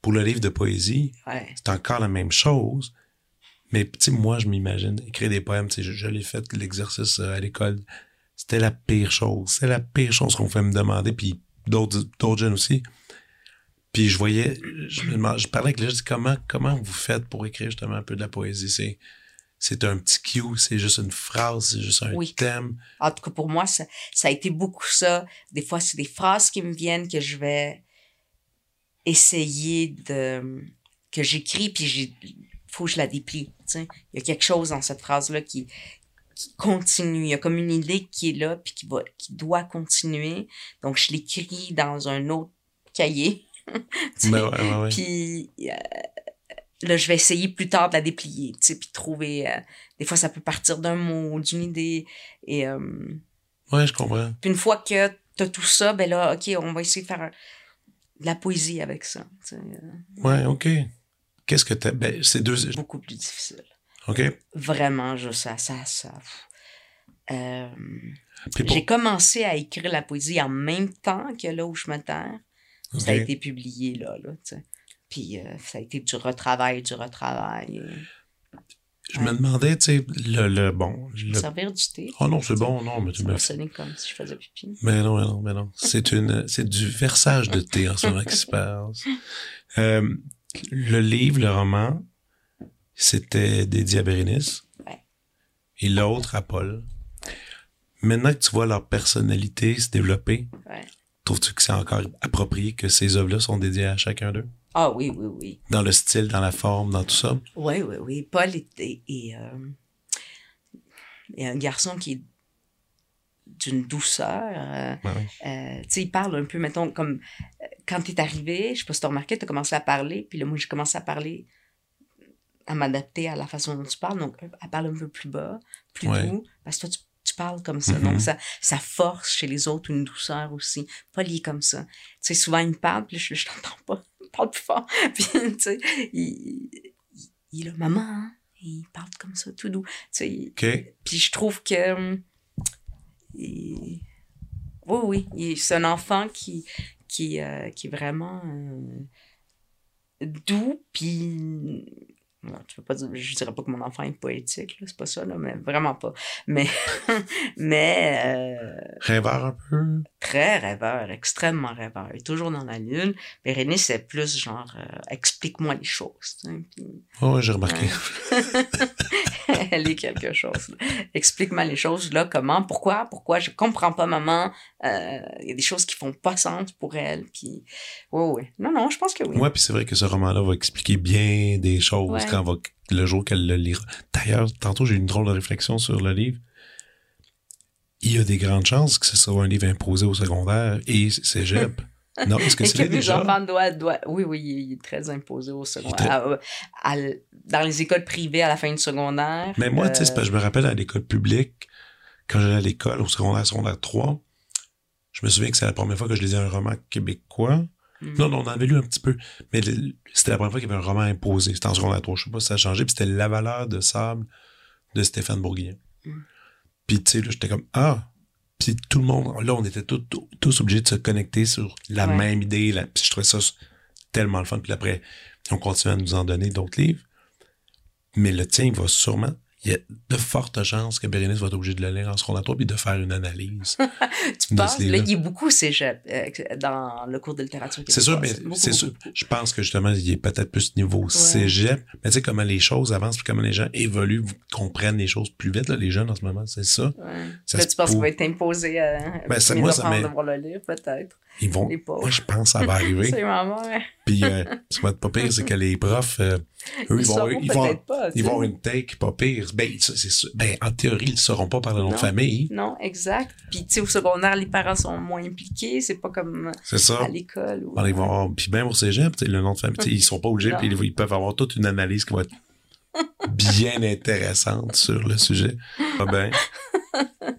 Pour le livre de poésie, c'est encore la même chose. Mais, tu sais, moi, je m'imagine écrire des poèmes, je, je l'ai fait, l'exercice euh, à l'école. C'était la pire chose. C'est la pire chose qu'on fait me demander, puis d'autres, d'autres jeunes aussi. Puis je voyais, je me demandais, je parlais avec les gens, comment, comment vous faites pour écrire justement un peu de la poésie? C'est, c'est un petit cue, c'est juste une phrase, c'est juste un Oui. thème? En tout cas, pour moi, ça, ça a été beaucoup ça. Des fois, c'est des phrases qui me viennent que je vais essayer de. que j'écris, puis j'ai faut que je la déplie. tu sais. Il y a quelque chose dans cette phrase-là qui, qui continue. Il y a comme une idée qui est là, puis qui, va, qui doit continuer. Donc, je l'écris dans un autre cahier. Ben ouais, ouais, ouais. Puis euh, là, je vais essayer plus tard de la déplier, tu sais, puis trouver. euh, des fois, ça peut partir d'un mot, d'une idée. Et euh, Ouais, je comprends. puis une fois que t'as tout ça, ben là, OK, on va essayer de faire un- de la poésie avec ça. tu sais, euh, Ouais, OK. Qu'est-ce que t'as, ben, c'est deux, beaucoup plus difficile. OK. Vraiment, je, ça, ça, ça. Euh, pour, J'ai commencé à écrire la poésie en même temps que là où je me terre. Ça a été publié là, là, tu sais. Puis euh, ça a été du retravail, du retravail. et- je me demandais, tu sais, le, le, bon, le, Servir du thé. oh non, c'est bon, non, mais tu Ça me sonner comme si je faisais pipi. Mais non, mais non, mais non. C'est une, c'est du versage de thé en ce moment qui se passe. Euh, le livre, le roman, c'était dédié à Bérénice. Ouais. Et l'autre à Paul. Maintenant que tu vois leur personnalité se développer, Ouais. trouves-tu que c'est encore approprié que ces œuvres-là sont dédiées à chacun d'eux? Ah oui, oui, oui. Dans le style, dans la forme, dans tout ça? Oui, oui, oui. Paul est, est- est, euh, est un garçon qui est d'une douceur. euh, euh, tu sais, il parle un peu, mettons, comme euh, quand t'es arrivé, je sais pas si t'as remarqué, t'as commencé à parler, puis là, moi, j'ai commencé à parler, à m'adapter à la façon dont tu parles, donc à parler un peu plus bas, plus Ouais. doux, parce que toi, tu, tu parles comme ça, Mhm. donc ça, ça force chez les autres une douceur aussi. Paul, il est comme ça. Tu sais, souvent, il me parle, puis là, je, je t'entends pas, il parle plus fort, puis, tu sais, il, il, il est là, maman, hein? il parle comme ça, tout doux, tu sais, puis je trouve que. Oui, oui. C'est un enfant qui, qui, euh, qui est vraiment euh, doux. Puis. Non, tu peux pas dire, je dirais pas que mon enfant est poétique, c'est pas ça, là, mais vraiment pas. Mais, mais euh, Rêveur un peu? très rêveur, extrêmement rêveur. Il est toujours dans la lune. Bérénice, c'est plus genre, euh, explique-moi les choses. puis- Oh, ouais, j'ai remarqué. Elle est quelque chose. Explique-moi les choses, là, comment, pourquoi, pourquoi, je comprends pas, maman. Euh, Il y a des choses qui font pas sens pour elle, puis... Oui, oui. Non, non, je pense que oui. Ouais, puis c'est vrai que ce roman-là va expliquer bien des choses Ouais. Quand va, le jour qu'elle le lira. D'ailleurs, tantôt, j'ai eu une drôle de réflexion sur le livre. Il y a des grandes chances que ce soit un livre imposé au secondaire et cégep. non, parce que c'est déjà. doivent, doivent- Oui, oui, il est très imposé au secondaire. À- à l- dans les écoles privées à la fin du secondaire. Mais moi, tu sais, euh, je me rappelle à l'école publique, quand j'allais à l'école, au secondaire, secondaire 3, je me souviens que c'est la première fois que je lisais un roman québécois. Hmm. Non, non, on en avait lu un petit peu. Mais c'était la première fois qu'il y avait un roman imposé. C'était en secondaire 3. Je sais pas si ça a changé. Puis c'était La valeur de sable de Stéphane Bourguignon. Mm. Puis, tu sais, là, j'étais comme, ah! Puis tout le monde, là, on était tous, tous- tous obligés de se connecter sur la Ouais. même idée. là. Puis je trouvais ça tellement le fun. Puis après, on continue à nous en donner d'autres livres. Mais le tien, il va sûrement... Il y a de fortes chances que Bérénice va être obligée de le lire en secondaire 3 puis de faire une analyse. Tu penses, là, il y a beaucoup cégep euh, dans le cours de littérature C'est sûr, mais c'est sûr. Je pense que justement, il est peut-être plus niveau cégep. Mais tu sais, comment les choses avancent, puis comment les gens évoluent, comprennent les choses plus vite, là, les jeunes en ce moment, c'est ça. Ouais. Ça Là, tu penses qu'il va être imposé à Ben, ça- mes moi, ça de voir le livre, peut-être. Ils vont. Moi, je pense que ça va arriver. C'est ma mère. Puis, euh, ce qui va être pas pire, c'est que les profs, euh, eux, ils, vont, ils, vont, pas. ils vont une take pas pire. Ben, c'est ben, en théorie, ils ne sauront pas par le nom de famille. Non, exact. Puis, tu sais, au secondaire, les parents sont moins impliqués. C'est pas comme ça. à l'école. ou- ils vont avoir, puis même au cégep, tu le nom de famille, tu ils sont pas obligés, puis ils, peuvent avoir toute une analyse qui va être bien intéressante sur le sujet. Ah ben,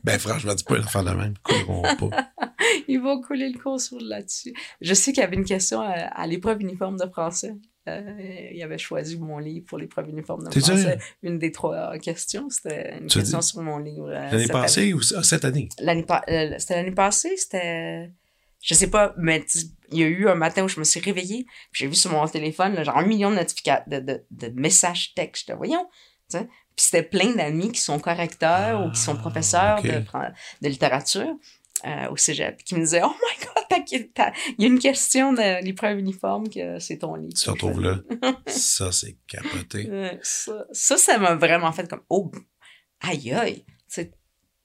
ben franchement, dis pas l'affaire de même, pas. Ils vont couler le cours sur là-dessus. Je sais qu'il y avait une question à, à l'épreuve uniforme de français. Euh, il avait choisi mon livre pour l'épreuve uniforme de T'es français. Une des trois questions, c'était une question sur mon livre. euh, L'année passée ou cette année? l'année pa- euh, c'était l'année passée, c'était je sais pas, mais il y a eu un matin où je me suis réveillée, puis j'ai vu sur mon téléphone là, genre un million de notifications de, de, de messages textes, voyons. Puis c'était plein d'amis qui sont correcteurs ou qui sont Ah, professeurs de, de littérature euh, au cégep, qui me disaient Oh my god, il y a une question de l'épreuve uniforme que c'est ton livre. Tu retrouves là. Ça, c'est capoté. Ça, ça, m'a vraiment fait comme Oh, aïe aïe. Tu sais,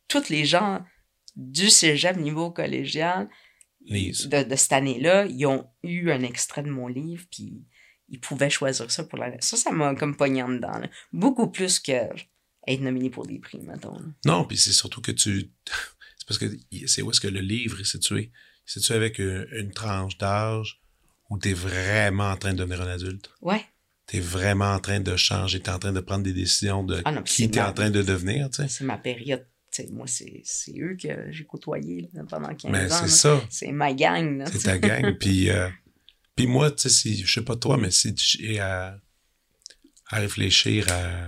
tous les gens du cégep niveau collégial de, de cette année-là, ils ont eu un extrait de mon livre, puis ils pouvaient choisir ça pour l'année. Ça, ça m'a comme pogné en dedans. là. Beaucoup plus que être nominé pour des prix, mettons. là. Non, puis c'est surtout que tu. C'est parce que c'est où est-ce que le livre est situé? Il est situé avec une, une tranche d'âge où tu es vraiment en train de devenir un adulte. Ouais. Tu es vraiment en train de changer, tu es en train de prendre des décisions de Ah non, qui c'est tu es ma- en train de devenir, tu sais. C'est ma période. Moi, c'est c'est eux que j'ai côtoyé là, pendant 15 Mais ans. c'est ça. C'est ma gang. là, C'est ta gang. puis, euh, puis moi, tu sais, si, je sais pas toi, mais si j'ai à, à réfléchir à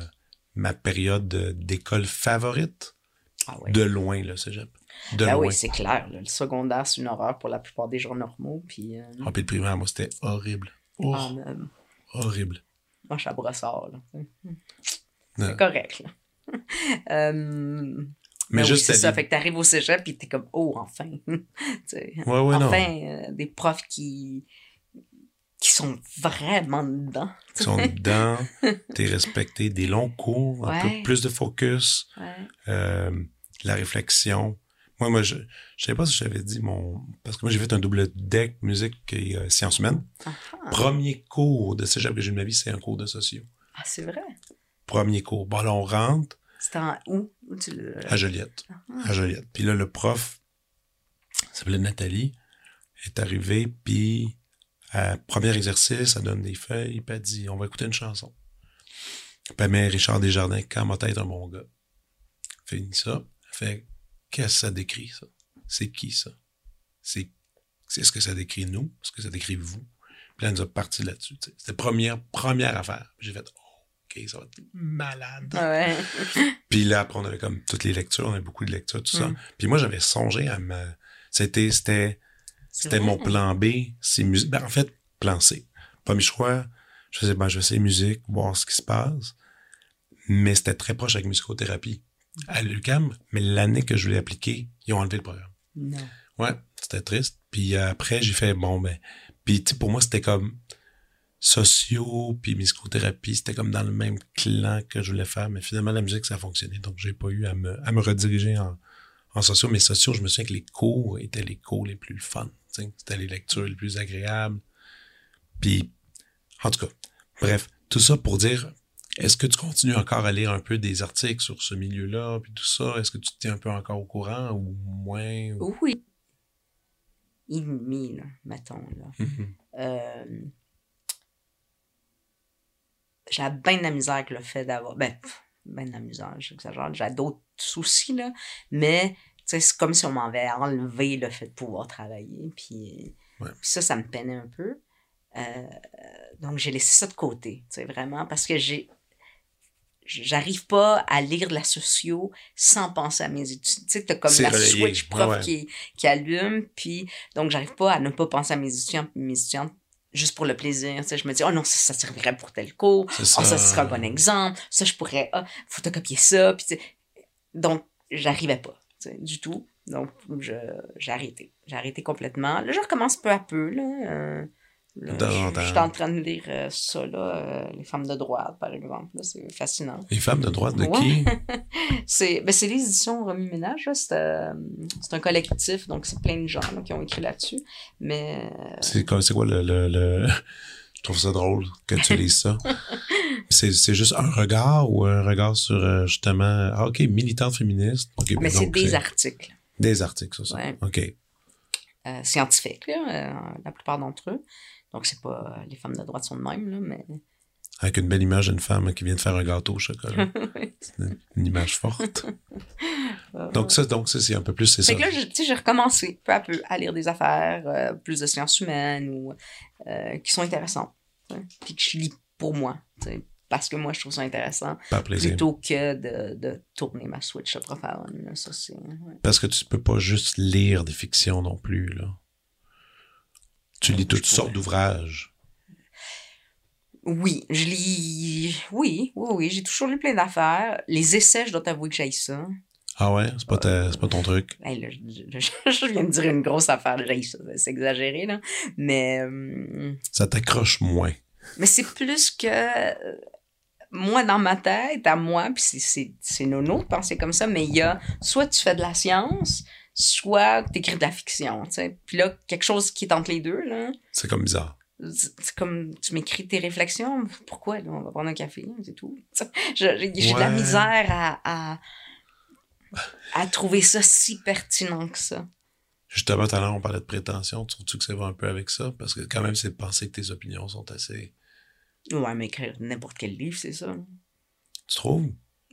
ma période de- d'école favorite, Ah ouais. de loin, là, cégep. De Ben loin. oui, c'est clair. là. Le secondaire, c'est une horreur pour la plupart des gens normaux. Puis, euh, Ah, puis le primaire, moi, c'était horrible. Oh, ah, horrible. moi, je suis à brossard. C'est correct. Là. Euh, Mais Ben juste oui, c'est ça. Fait que t'arrives au cégep et t'es comme, oh, enfin. Ouais, ouais, non. enfin, euh, des profs qui, qui sont vraiment dedans. Ils sont dedans, t'es respecté, des longs cours, un peu plus de focus, euh, la réflexion. Moi, moi, je, je sais pas si j'avais dit mon, parce que moi, j'ai fait un double deck musique et euh, sciences humaines. Premier cours de cégep que j'ai de ma vie, c'est un cours de sociaux. ah, c'est vrai? Premier cours. Bon, là, on rentre C'était en où? Où tu le... à Joliette. À Joliette. Puis là, le prof, s'appelait Nathalie, est arrivée, puis à premier exercice, elle donne des feuilles, puis elle dit On va écouter une chanson. Puis elle met Richard Desjardins, Quand m'a tête un bon gars. Fait ça. Elle fait Qu'est-ce que ça décrit, ça? C'est qui, ça? C'est c'est ce que ça décrit nous Est-ce que ça décrit vous Puis là, nous a parti là-dessus. C'était première, première affaire. J'ai fait oh, OK, ça va être malade. Ah ouais. Puis là, après, on avait comme toutes les lectures, on avait beaucoup de lectures, tout ça. Mm. Puis moi, j'avais songé à me. C'était, c'était, c'était mon plan B, c'est musique. Ben, en fait, plan C. Premier choix, je faisais, ben, je vais essayer musique, voir ce qui se passe. Mais c'était très proche avec musicothérapie à l'UQAM. Mais l'année que je voulais appliquer, ils ont enlevé le programme. Non. Ouais, c'était triste. Puis après, j'ai fait, bon, ben. Puis tu sais, pour moi, c'était comme sociaux, puis musicothérapie, c'était comme dans le même clan que je voulais faire. Mais finalement, la musique, ça a fonctionné. Donc, j'ai pas eu à me, à me rediriger en, en sociaux. Mais sociaux, je me souviens que les cours étaient les cours les plus fun. tu sais. C'était les lectures les plus agréables. Puis, en tout cas, bref, tout ça pour dire, est-ce que tu continues encore à lire un peu des articles sur ce milieu-là, puis tout ça? Est-ce que tu te tiens un peu encore au courant ou moins? ou- Oui. Demi, là, mettons, là. Euh, j'ai bien de la misère avec le fait d'avoir. Ben, pff, ben de la misère, j'exagère. J'ai d'autres soucis, là. Mais, tu sais, c'est comme si on m'avait enlevé le fait de pouvoir travailler. Puis, Ouais. puis ça, ça me peinait un peu. Euh, donc, j'ai laissé ça de côté, tu sais, vraiment, parce que j'ai. J'arrive pas à lire de la socio sans penser à mes études. Tu sais, t'as comme la relayé, switch prof ouais. Qui, qui allume, puis donc j'arrive pas à ne pas penser à mes étudiants, mes étudiantes juste pour le plaisir. Tu sais, je me dis, oh non, ça, ça servirait pour tel cours. Oh, ça. ça serait un bon exemple. Ça, je pourrais ah, photocopier ça. Puis, tu sais, donc, j'arrivais pas tu sais, du tout. Donc, j'ai arrêté. J'ai arrêté complètement. Là, je recommence peu à peu. Là, euh, là, je, suis en train de lire euh, ça, là, euh, Les femmes de droite, par exemple. C'est fascinant. Les femmes de droite de Ouais. qui? C'est, ben, les éditions Remis Ménage. C'est, euh, un collectif, donc c'est plein de gens là, qui ont écrit là-dessus. Mais euh, C'est quoi, le, le, le- Je trouve ça drôle que tu lises ça. c'est, juste un regard ou un regard sur justement. Ah, ok, militante féministe. Ok, mais c'est des articles. Des articles, ça. ça. Ouais. Ok. scientifiques, là, la plupart d'entre eux. Donc, c'est pas euh, les femmes de droite sont de même, là, mais. Avec une belle image d'une femme qui vient de faire un gâteau au chocolat. C'est une, une image forte. Donc ça, donc ça, c'est un peu plus, c'est ça. Que là, je- tu sais, j'ai recommencé peu à peu à lire des affaires, euh, plus de sciences humaines ou euh, qui sont intéressantes. sais, Puis que je lis pour moi, parce que moi, je trouve ça intéressant, Par plaisir. plutôt que de, de tourner ma Switch à profaune. là. Ça, ouais. Parce que tu peux pas juste lire des fictions non plus, là. Tu lis toutes sortes d'ouvrages. Oui, je lis. Oui, oui, oui, j'ai toujours lu plein d'affaires. Les essais, je dois t'avouer que j'aille ça. Ah ouais? C'est pas, ta- pas ton truc? Hey, là, je, je- je viens de dire une grosse affaire, c'est exagéré, là. Mais. euh, Ça t'accroche moins. Mais c'est plus que euh, moi dans ma tête, à moi, puis c'est nono de penser comme ça, mais il y a soit tu fais de la science, soit tu écris de la fiction, tu sais. Puis là, quelque chose qui est entre les deux, là, C'est comme bizarre. c'est comme tu m'écris tes réflexions, pourquoi, là, on va prendre un café, c'est tout. Tu J'ai de la misère à, à, à trouver ça si pertinent que ça. Justement, tout à l'heure, on parlait de prétention. Trouves-tu que ça va un peu avec ça? Parce que quand même, c'est de penser que tes opinions sont assez... Ouais, mais écrire n'importe quel livre, c'est ça. Tu trouves?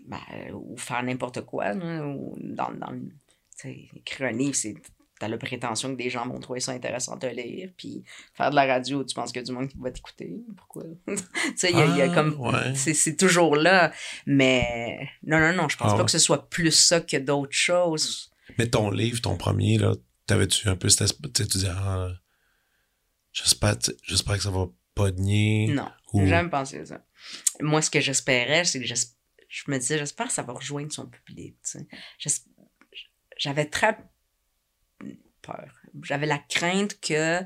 ben, ou faire n'importe quoi. ou dans, dans, tu écrire un livre, c'est t'as la prétention que des gens vont trouver ça intéressant de lire, puis faire de la radio, tu penses qu'il y a du monde qui va t'écouter? Pourquoi? tu sais, il y, a- il y a Ah, comme... ouais. C'est toujours là, mais non, non, non, je pense Ah pas que ce soit plus ça que d'autres choses. Mais ton livre, ton premier, là, t'avais-tu un peu cet esp- Tu sais, tu disais, ah, j'espère, que ça va pogner. Non, Ou- j'ai jamais pensé à ça. Moi, ce que j'espérais, c'est que je me disais, j'espère que ça va rejoindre son public. J'avais très peur. J'avais la crainte que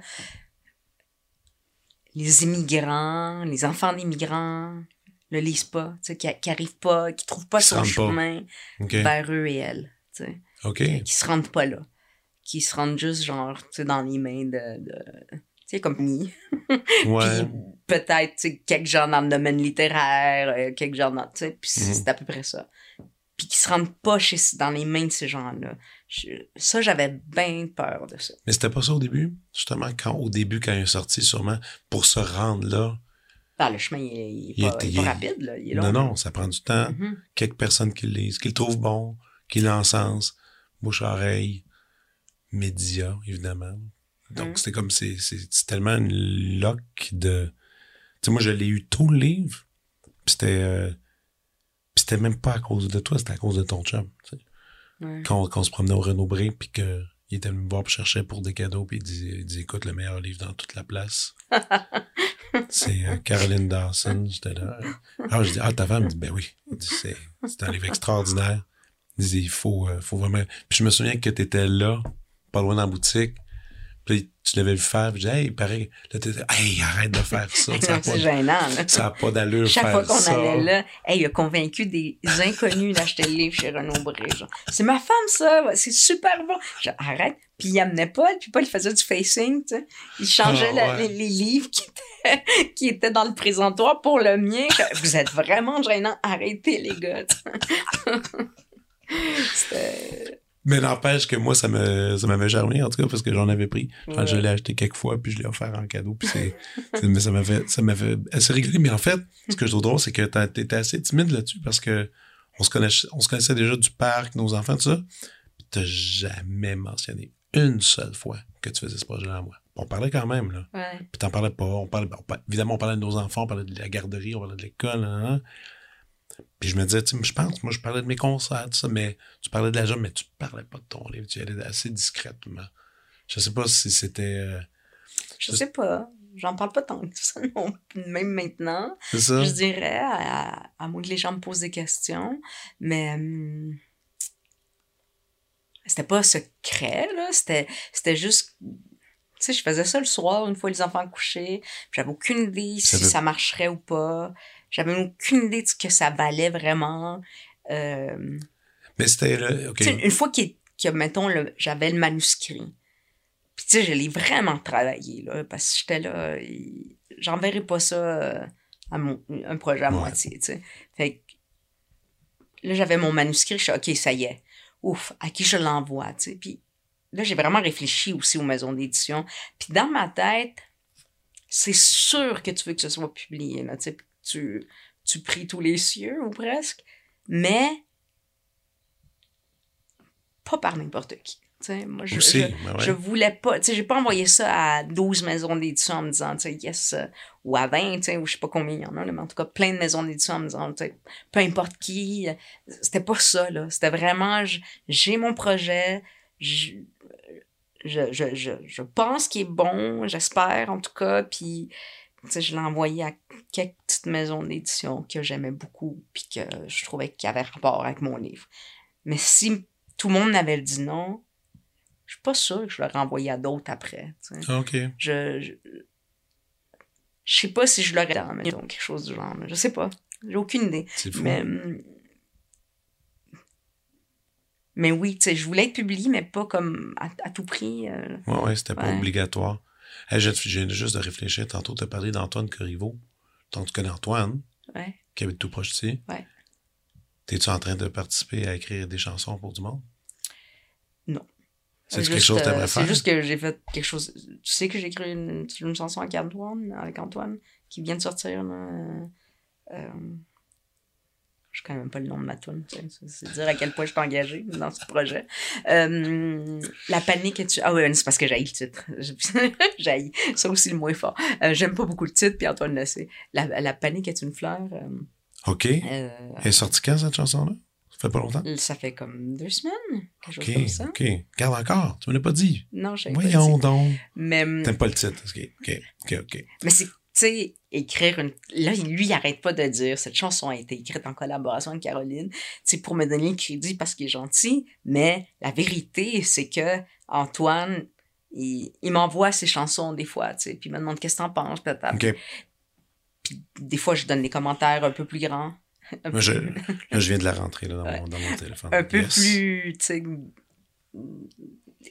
les immigrants, les enfants d'immigrants le lisent pas, tu sais, qui qui arrivent pas, qui trouvent pas son chemin vers eux et elles. tu sais OK. qui se rendent pas là. Qui se rendent juste, genre, tu sais, dans les mains de. de tu sais, comme Mie. Ouais. Peut-être, tu sais, quelques gens dans le domaine littéraire, euh, quelques gens dans. Tu sais, puis c'est Mhm. c'est à peu près ça. Puis qui se rendent pas chez, dans les mains de ces gens-là. Ça, j'avais bien peur de ça. Mais c'était pas ça au début? Justement, quand, au début, quand il est sorti, sûrement, pour se rendre là. Ah, le chemin, il est, il est Il pas, est- il est pas il est- rapide, là. Il est long. Non, non, ça prend du temps. Mhm. Quelques personnes qui le lisent, qui le trouvent bon, qui l'encensent, bouche-oreille, médias, évidemment. Donc, Mhm. c'était comme, c'est, tellement une loque de... Tu sais, moi, je l'ai eu tout le livre, puis c'était... euh, c'était même pas à cause de toi, c'était à cause de ton chum. Ouais. Quand, quand on se promenait au Renaud-Bré, puis qu'il était venu me voir, puis cherchait pour des cadeaux, puis il disait, il disait, écoute, le meilleur livre dans toute la place. c'est euh, Caroline Dawson, j'étais là. Alors, je dis, ah, ta femme, dit, ben oui. Elle dit, c'est, c'est un livre extraordinaire. Il disait, il faut, euh, faut vraiment. Puis je me souviens que tu étais là, pas loin dans la boutique. Puis tu l'avais vu faire. Puis je dis, hey, il paraît. Là, t'étais, hey, arrête de faire ça. N'a c'est gênant, là. ça a pas d'allure Chaque faire fois qu'on ça. allait là, hey, il a convaincu des inconnus d'acheter le livre chez Renaud Bré. C'est ma femme, ça, c'est super bon. Je arrête. Puis il amenait Paul, puis Paul, il faisait du facing, tu sais. Il changeait Ah, la- ouais. les, les livres qui étaient, qui étaient dans le présentoir pour le mien. Je- Vous êtes vraiment gênants. Arrêtez, les gars. C'était. Mais n'empêche que moi, ça me, ça m'avait germé, en tout cas, parce que j'en avais pris. Ouais. je l'ai acheté quelques fois, puis je l'ai offert en cadeau, puis c'est, c'est- mais ça m'avait, ça m'avait assez réglé. Mais en fait, ce que je trouve drôle, c'est que t'as- t'étais assez timide là-dessus, parce que on se connaissait, on se connaissait déjà du parc, nos enfants, tout ça. Puis t'as jamais mentionné une seule fois que tu faisais ce projet-là à moi. On parlait quand même, là. Ouais. Puis t'en parlais pas. On parlait, on par- évidemment, on parlait de nos enfants, on parlait de la garderie, on parlait de l'école, hein, hein. Puis je me disais, tu sais, je pense, moi, je parlais de mes concerts, tout ça, mais tu parlais de la job, mais tu parlais pas de ton livre. Tu y allais assez discrètement. Je sais pas si c'était. euh, Je sais pas. J'en parle pas tant que ça, non. Même maintenant. ça? Je dirais, à, à moins que les gens me posent des questions. Mais. hum, c'était pas secret, là. C'était, c'était juste. Tu sais, je faisais ça le soir, une fois les enfants couchés. J'avais aucune idée Ça si veut- ça marcherait ou pas. J'avais aucune idée de ce que ça valait vraiment. Euh, Mais c'était là. OK. tu sais, une fois que, mettons, le- j'avais le manuscrit, puis tu sais, je l'ai vraiment travaillé, là, parce que j'étais là, j'enverrai pas ça euh, à mon, un projet à Ouais. moitié, tu sais. Fait que là, j'avais mon manuscrit, je suis OK, ça y est. Ouf, à qui je l'envoie, tu sais. Puis là, j'ai vraiment réfléchi aussi aux maisons d'édition. Puis dans ma tête, c'est sûr que tu veux que ce soit publié, là, tu sais. Tu, tu pries tous les cieux, ou presque. Mais pas par n'importe qui. Tu sais, moi, je, Aussi, je, ben ouais. je voulais pas, tu sais, j'ai pas envoyé ça à 12 maisons d'édition en me disant, tu sais, yes, euh, ou à 20, tu sais, ou je sais pas combien il y en a, mais en tout cas, plein de maisons d'édition en me disant, tu sais, peu importe qui, euh, c'était pas ça, là. C'était vraiment, j'ai mon projet, je, je, je, pense qu'il est bon, j'espère, en tout cas, puis, je l'ai envoyé à quelques petites maisons d'édition que j'aimais beaucoup, puis que je trouvais qu'il y avait rapport avec mon livre. Mais si tout le monde m'avait dit non, je suis pas sûre que je l'aurais envoyé à d'autres après. Ah, OK. Je, je, je sais pas si je l'aurais dans mettons, quelque chose du genre. Je sais pas. J'ai aucune idée. C'est fou. Mais, hum, mais oui, tu sais, je voulais être publié, mais pas comme à, à tout prix. euh. Ouais, ouais, c'était pas obligatoire. Hey, je je viens juste de réfléchir. Tantôt, tu as parlé d'Antoine Corriveau. Donc, tu connais Antoine, ouais. qui habite tout proche ici. Ouais. T'es-tu en train de participer à écrire des chansons pour du monde? Non. C'est quelque chose que euh, t'aimerais faire? C'est juste que j'ai fait quelque chose. Tu sais que j'ai écrit une, une chanson avec Antoine, avec Antoine, qui vient de sortir. Là, euh, je connais même pas le nom de ma tune. C'est dire à quel point je suis engagée dans ce projet. Euh, la panique est Ah oui, c'est parce que j'ai le titre. j'ai Ça aussi le moins fort. Euh, J'aime pas beaucoup le titre, puis Antoine le sait. La, la panique est une fleur. euh, OK. Elle est sortie quand, cette chanson-là? Ça fait pas longtemps? ça fait comme deux semaines, quelque chose OK, comme ça. OK. Garde encore. Tu me l'as pas dit. Non, j'ai pas Voyons dit. donc. Mais, hum, T'aimes pas le titre. OK, OK, OK. Mais c'est, sais, écrire une. Là, lui, il arrête pas de dire cette chanson a été écrite en collaboration avec Caroline. C'est pour me donner le crédit parce qu'il est gentil. Mais la vérité, c'est que Antoine, il, il m'envoie ses chansons des fois, tu sais, puis il me demande qu'est-ce que t'en penses. OK. Puis des fois, je donne des commentaires un peu plus grands. Moi, je, là, je viens de la rentrer là, dans, Ouais. mon, dans mon téléphone. un peu Yes. plus, tu sais,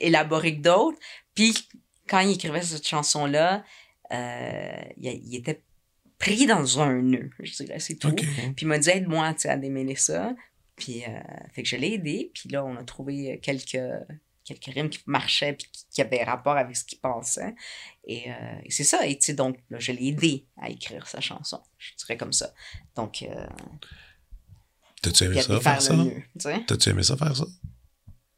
élaboré que d'autres. Puis quand il écrivait cette chanson-là, il, il était pris dans un nœud, je dirais, c'est tout. Puis il m'a dit, aide-moi à démêler ça. Puis, euh, fait que je l'ai aidé. Puis là, on a trouvé quelques, quelques rimes qui marchaient puis qui, qui avaient rapport avec ce qu'il pensait. Et, euh, et c'est ça. Et tu sais, donc, là, je l'ai aidé à écrire sa chanson. Je dirais comme ça. Donc, euh, T'as-tu aimé ça, faire faire ça? T'as-tu aimé ça, faire ça?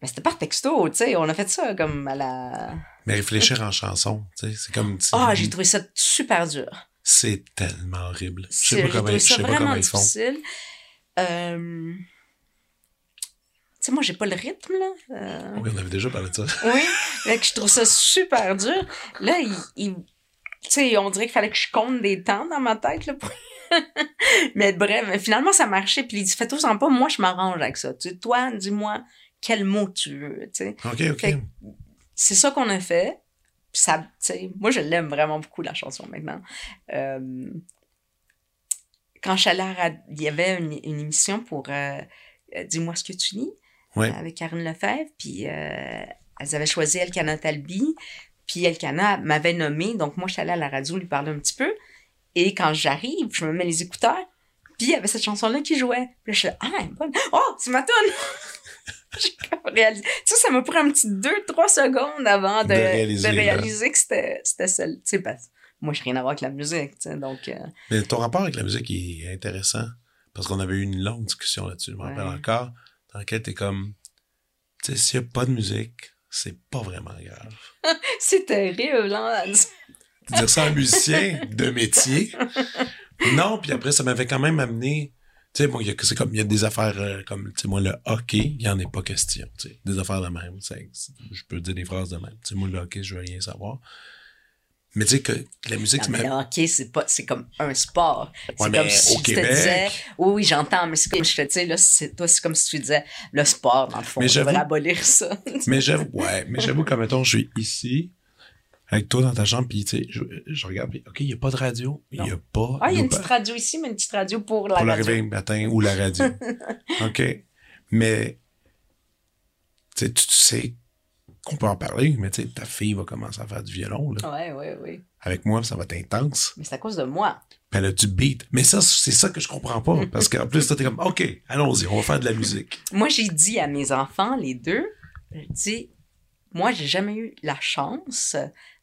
Mais c'était par texto, tu sais. On a fait ça comme à la. Mais réfléchir en chanson, tu sais, c'est comme... Ah, j'ai trouvé ça super dur. C'est tellement horrible. Je C'est- sais pas comment, je sais pas comment ils font. Euh... Tu sais, moi, j'ai pas le rythme, là. Euh, Oui, on avait déjà parlé de ça. Oui, que je trouve ça super dur. Là, il, il- tu sais, on dirait qu'il fallait que je compte des temps dans ma tête, là, pour... mais bref, finalement, ça marchait, puis il dit, fais-toi en pas, moi, je m'arrange avec ça. Tu sais, toi, dis-moi quel mot tu veux, tu sais. OK, OK. C'est ça qu'on a fait. Ça, moi, je l'aime vraiment beaucoup, la chanson, maintenant. Euh, quand je suis allée à la rad- il y avait une, une émission pour euh, euh, Dis-moi ce que tu lis Ouais. avec Karine Lefebvre, puis euh, elles avaient choisi Elkana Talbi, puis Elkana m'avait nommé, donc moi, je suis allée à la radio lui parler un petit peu, et quand j'arrive, je me mets les écouteurs, puis il y avait cette chanson-là qui jouait. Puis là, je suis là, ah, elle est bonne. Oh, c'est ma toune! J'ai comme réalisé. Tu sais, ça m'a pris un petit 2-3 secondes avant de, De réaliser, de là. réaliser que c'était c'était celle. Tu sais, parce moi, je n'ai rien à voir avec la musique, tu sais, donc... euh, Mais ton rapport avec la musique est intéressant parce qu'on avait eu une longue discussion là-dessus, je me rappelle Ouais. encore, dans laquelle t'es comme, tu sais, s'il n'y a pas de musique, c'est pas vraiment grave. c'est terrible, hein? Dire ça à un musicien de métier? Non, puis après, ça m'avait quand même amené, Tu sais, il y a, c'est comme, il y a des affaires euh, comme, tu sais, moi, le hockey, il n'y en est pas question, tu sais. Des affaires de même. je peux dire des phrases de même. Tu sais, moi, le hockey, je veux rien savoir. Mais tu sais que la musique, Non, mais le hockey, c'est pas, c'est comme un sport. C'est Ouais, comme si au je te disais, oui, oui, j'entends, mais c'est comme je te dis, là, c'est, toi, c'est comme si tu disais, le sport, dans le fond, Mais je abolir ça. Mais j'avoue, ouais, mais j'avoue que, mettons, je suis ici, avec toi dans ta chambre, puis tu sais, je, je regarde, puis, OK, il n'y a pas de radio. Il n'y a pas. Ah, il y a une petite radio ici, mais une petite radio pour la pour le radio. réveil matin ou la radio. OK. Mais, tu sais, tu sais qu'on peut en parler, mais tu sais, ta fille va commencer à faire du violon, là. Ouais, ouais, ouais. Avec moi, ça va être intense. Mais c'est à cause de moi. Puis elle a du beat. Mais ça, c'est ça que je comprends pas. Parce qu'en plus, toi, t'es comme, OK, allons-y, on va faire de la musique. Moi, j'ai dit à mes enfants, les deux, j'ai dit, moi, j'ai jamais eu la chance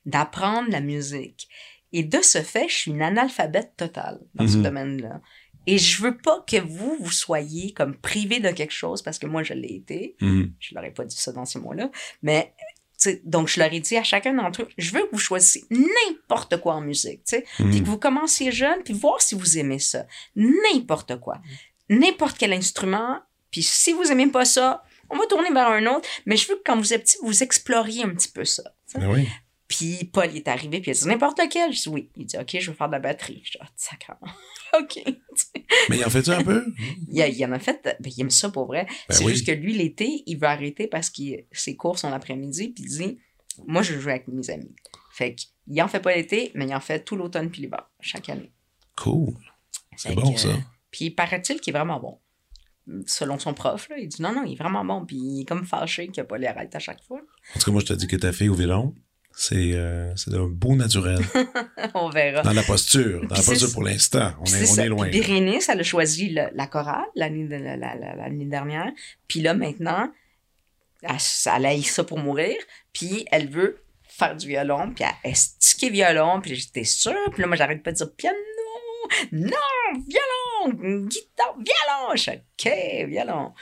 d'apprendre la musique. Et de ce fait, je suis une analphabète totale dans ce Mhm. domaine-là. Et je veux pas que vous, vous soyez comme privé de quelque chose, parce que moi, je l'ai été. Mhm. Je leur ai pas dit ça dans ces mots-là. Mais, donc, je leur ai dit à chacun d'entre eux, je veux que vous choisissiez n'importe quoi en musique, tu sais. Puis Mhm. que vous commenciez jeune, puis voir si vous aimez ça. N'importe quoi. N'importe quel instrument. Puis si vous aimez pas ça, on va tourner vers un autre. Mais je veux que quand vous êtes petit, vous exploriez un petit peu ça. Ben oui. Puis Paul il est arrivé, puis il a dit n'importe lequel. Je dis oui. Il dit OK, je veux faire de la batterie. Je dis ah, sacrément. OK. Mais il en fait-tu un peu? Il, il en a fait, ben, il aime ça pour vrai. Ben c'est oui. juste que lui, l'été, il veut arrêter parce que ses cours sont l'après-midi, puis il dit Moi, je veux jouer avec mes amis. Fait qu'il en fait pas l'été, mais il en fait tout l'automne puis l'hiver, chaque année. Cool. C'est bon, que, ça. Puis paraît-il qu'il est vraiment bon. Selon son prof, là, il dit non, non, il est vraiment bon. Puis il est comme fâché qu'il n'a pas les arrêtes à chaque fois. En tout cas, moi, je te dis que ta fille au violon, c'est euh, un beau naturel. On verra. Dans la posture. Dans la posture pour l'instant. On est, on ça. est loin. Puis. Bérénice, elle a choisi la chorale l'année de- la- la- dernière. Puis là, maintenant, elle, elle a eu ça pour mourir. Puis elle veut faire du violon. Puis elle est stické violon. Puis j'étais sûre. Puis là, moi, j'arrête pas de dire piano. Non, violon, guitare, violon. Je suis OK, violon.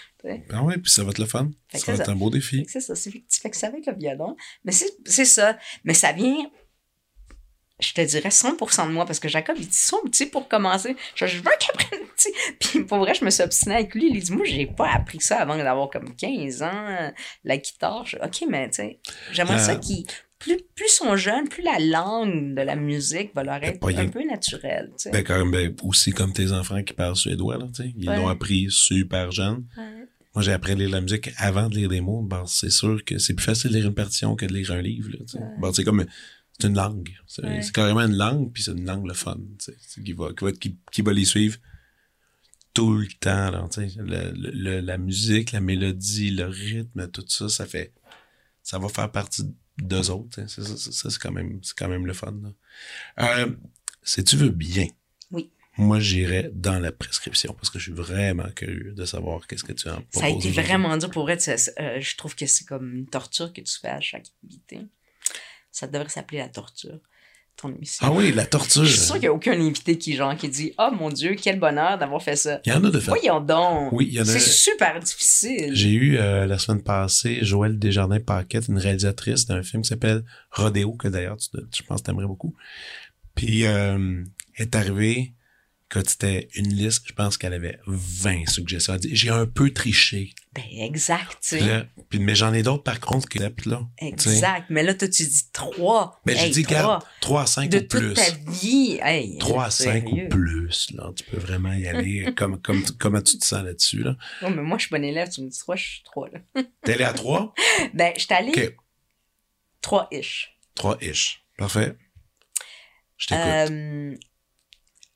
Ah ouais, puis ça va être le fun. Ça va être un beau défi. c'est ça, c'est fait que ça va être le violon. Mais c'est ça. Mais ça vient, je te dirais 100% de moi, parce que Jacob, il dit son petit pour commencer. Je, je veux qu'il apprenne petit. Puis pour vrai, je me suis obstinée avec lui. Il dit, moi, j'ai pas appris ça avant d'avoir comme 15 ans, la guitare. Je, OK, mais tu sais, j'aimerais ça Euh. Plus, plus ils sont jeunes, plus la langue de la musique va leur être pas un peu naturelle. tu sais. Ben, quand ben, aussi comme tes enfants qui parlent suédois, là, tu sais. Ils Ouais. l'ont appris super jeune. Ouais. Moi, j'ai appris à lire la musique avant de lire des mots. Ben, c'est sûr que c'est plus facile de lire une partition que de lire un livre, là, tu sais. Bon, c'est comme, c'est une langue. C'est carrément une langue, puis c'est une langue le fun, Qui va, qui va, qui, qui va les suivre tout le temps, là. Le- la musique, la mélodie, le rythme, tout ça, ça fait, ça va faire partie d'eux autres. Ça, c'est quand même, c'est quand même le fun, là. Euh, si tu veux bien. Oui. Moi, j'irais dans la prescription parce que je suis vraiment curieux de savoir qu'est-ce que tu en proposes. Ça a été vraiment dur pour sais, euh, je trouve que c'est comme une torture que tu fais à chaque invité. Ça devrait s'appeler la torture, ton émission. Ah oui, la torture. Je suis sûre qu'il n'y a aucun invité qui, genre, qui dit Oh mon Dieu, quel bonheur d'avoir fait ça. Il y en a de fait. Voyons donc. Oui, il y en a- C'est super difficile. J'ai eu euh, la semaine passée Joël Desjardins-Paquette, une réalisatrice d'un film qui s'appelle Rodéo, que d'ailleurs, tu, je pense que tu aimerais beaucoup. Puis, euh, elle est arrivée, quand c'était une liste, je pense qu'elle avait 20 suggestions. Elle dit, j'ai un peu triché. Ben, exact, tu là, puis, mais j'en ai d'autres, par contre, qui là. Exact. Mais là, toi, tu dis trois. Mais j'ai Hey, trois. regarde, 3 à 5 De ou toute plus. ta vie. Hey, 3 à 5 sérieux. ou plus, là. Tu peux vraiment y aller comme, comme, comment tu te sens là-dessus, là. Ouais, mais moi, je suis bonne élève. Tu me dis trois, je suis trois, là. T'es allé à 3? Ben, je suis allée OK. trois-ish. 3-ish. Parfait. Je t'écoute. Euh,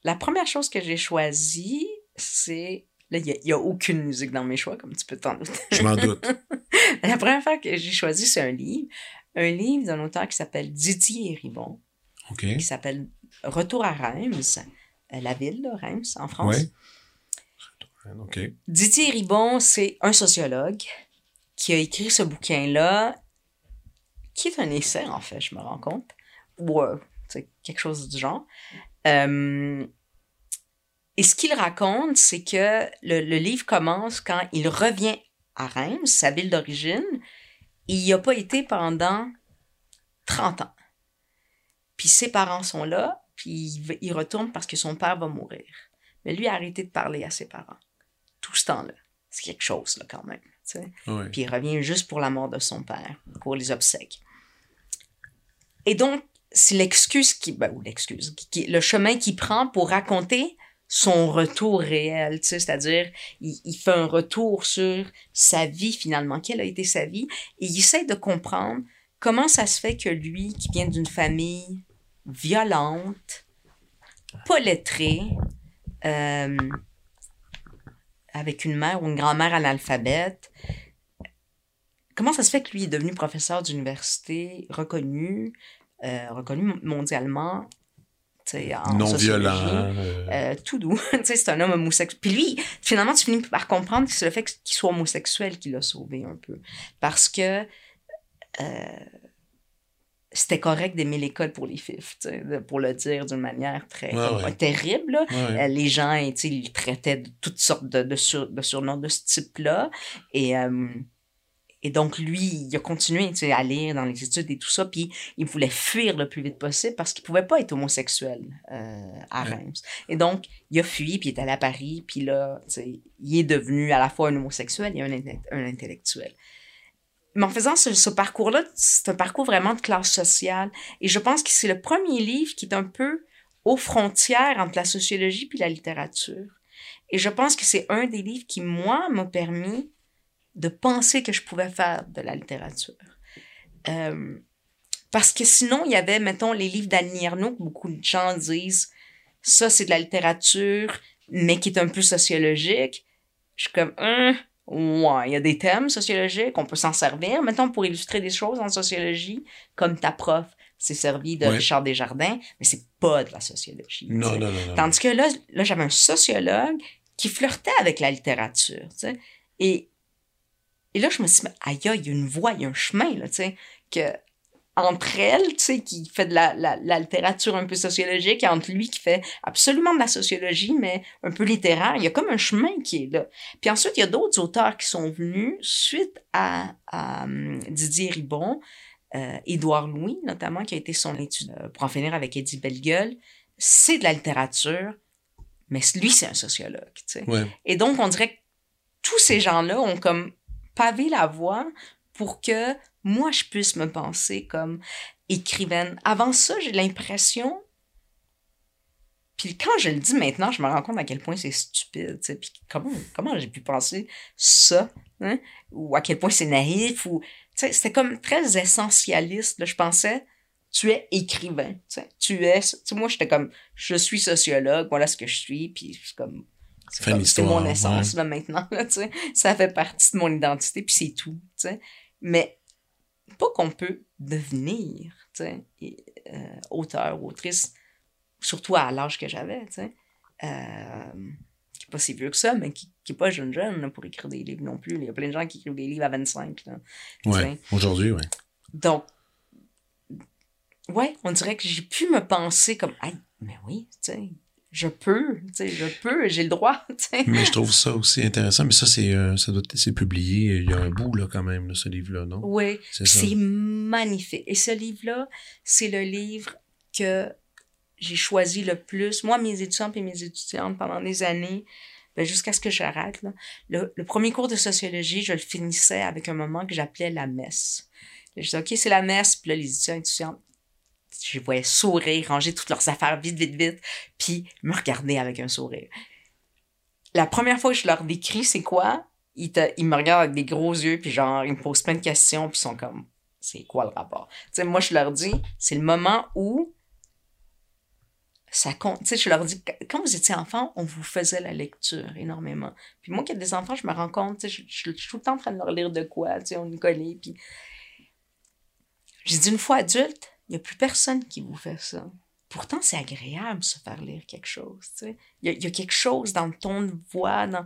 la première chose que j'ai choisie, c'est. Là, il n'y a, aucune musique dans mes choix, comme tu peux t'en douter. Je m'en doute. la première affaire que j'ai choisie, c'est un livre. Un livre d'un auteur qui s'appelle Didier Ribon, OK. qui s'appelle Retour à Reims, euh, la ville, là, Reims, en France. Ouais. OK. Didier Ribon, c'est un sociologue qui a écrit ce bouquin-là, qui est un essai, en fait, je me rends compte, ou euh, c'est quelque chose du genre. Euh, et ce qu'il raconte, c'est que le, le livre commence quand il revient à Reims, sa ville d'origine, et il n'y a pas été pendant 30 ans. Puis ses parents sont là, puis il, retourne parce que son père va mourir. Mais lui a arrêté de parler à ses parents. Tout ce temps-là. C'est quelque chose, là, quand même. Puis il revient juste pour la mort de son père, pour les obsèques. Et donc, c'est l'excuse qui, ben, ou l'excuse, qui, le chemin qu'il prend pour raconter son retour réel, tu sais, c'est-à-dire, il, fait un retour sur sa vie finalement, quelle a été sa vie, et il essaie de comprendre comment ça se fait que lui, qui vient d'une famille violente, pas lettrée, euh, avec une mère ou une grand-mère analphabète, comment ça se fait que lui est devenu professeur d'université reconnu, euh, reconnu mondialement, en non violent. Euh. Euh, tout doux. c'est un homme homosexuel. Puis lui, finalement, tu finis par comprendre que c'est le fait qu'il soit homosexuel qui l'a sauvé un peu. Parce que c'était correct d'aimer l'école pour les fifs, pour le dire d'une manière très terrible. les gens, ils traitaient de toutes sortes de, de, surnoms de ce type-là. Et et donc, lui, il a continué à lire dans les études et tout ça, puis il voulait fuir le plus vite possible parce qu'il pouvait pas être homosexuel euh, à Reims. Et donc, il a fui, puis il est allé à Paris, puis là, il est devenu à la fois un homosexuel et un, un intellectuel. Mais en faisant ce, ce parcours-là, c'est un parcours vraiment de classe sociale. Et je pense que c'est le premier livre qui est un peu aux frontières entre la sociologie puis la littérature. Et je pense que c'est un des livres qui, moi, m'a permis de penser que je pouvais faire de la littérature. Euh, parce que sinon, il y avait, mettons, les livres d'Annie Ernaux, beaucoup de gens disent, ça, c'est de la littérature, mais qui est un peu sociologique. Je suis comme, hein, ouais, il y a des thèmes sociologiques, on peut s'en servir, mettons, pour illustrer des choses en sociologie, comme ta prof s'est servi de Richard Desjardins, mais c'est pas de la sociologie. Non, non, non, Tandis que là, là j'avais un sociologue qui flirtait avec la littérature, tu sais. Et et là, je me suis dit, aïe, il y a une voie, il y a un chemin, là, tu sais, que entre elle, tu sais, qui fait de la, la, littérature un peu sociologique, et entre lui qui fait absolument de la sociologie, mais un peu littéraire, il y a comme un chemin qui est là. Puis ensuite, il y a d'autres auteurs qui sont venus suite à, hum, Didier Ribon, euh, Édouard Louis, notamment, qui a été son étude, euh, pour en finir avec Eddie Bellegueule. C'est de la littérature, mais lui, c'est un sociologue, tu sais. Et donc, on dirait que tous ces gens-là ont comme paver la voie pour que moi, je puisse me penser comme écrivaine. Avant ça, j'ai l'impression puis quand je le dis maintenant, je me rends compte à quel point c'est stupide. Puis comment, comment j'ai pu penser ça? Hein? Ou à quel point c'est naïf? Ou C'était comme très essentialiste. Je pensais, tu es écrivain. Tu es. moi, j'étais comme, je suis sociologue, voilà ce que je suis. Puis comme, c'est mon essence là, maintenant. Là, ça fait partie de mon identité, puis c'est tout. Mais pas qu'on peut devenir euh, auteur, autrice, surtout à l'âge que j'avais. Euh, qui n'est pas si vieux que ça, mais qui n'est pas jeune jeune pour écrire des livres non plus. Il y a plein de gens qui écrivent des livres à 25. Oui, aujourd'hui, oui. Donc, ouais, on dirait que j'ai pu me penser comme, ah, mais oui, tu sais, je peux, tu sais, je peux, j'ai le droit. Mais je trouve ça aussi intéressant, mais ça, c'est, euh, ça doit c'est publié, il y a un bout, là, quand même, ce livre-là, non? Oui, c'est magnifique. Et ce livre-là, c'est le livre que j'ai choisi le plus. Moi, mes étudiants et mes étudiantes, pendant des années, ben, jusqu'à ce que j'arrête, là, le, le, premier cours de sociologie, je le finissais avec un moment que j'appelais la messe. Je disais, OK, c'est la messe, puis là, les étudiants et étudiantes, je voyais sourire, ranger toutes leurs affaires vite, vite, vite, puis me regarder avec un sourire. La première fois que je leur décris c'est quoi, ils, ils me regardent avec des gros yeux, puis genre, ils me posent plein de questions, puis ils sont comme, c'est quoi le rapport? Tu sais, moi, je leur dis, c'est le moment où ça compte. Tu sais, je leur dis, quand vous étiez enfant, on vous faisait la lecture énormément. Puis moi qui ai des enfants, je me rends compte, tu sais, je, suis tout le temps en train de leur lire de quoi, tu sais, on est collés, puis... J'ai dit, une fois adulte, il n'y a plus personne qui vous fait ça. Pourtant, c'est agréable se faire lire quelque chose. Il y, a, quelque chose dans le ton de voix, dans,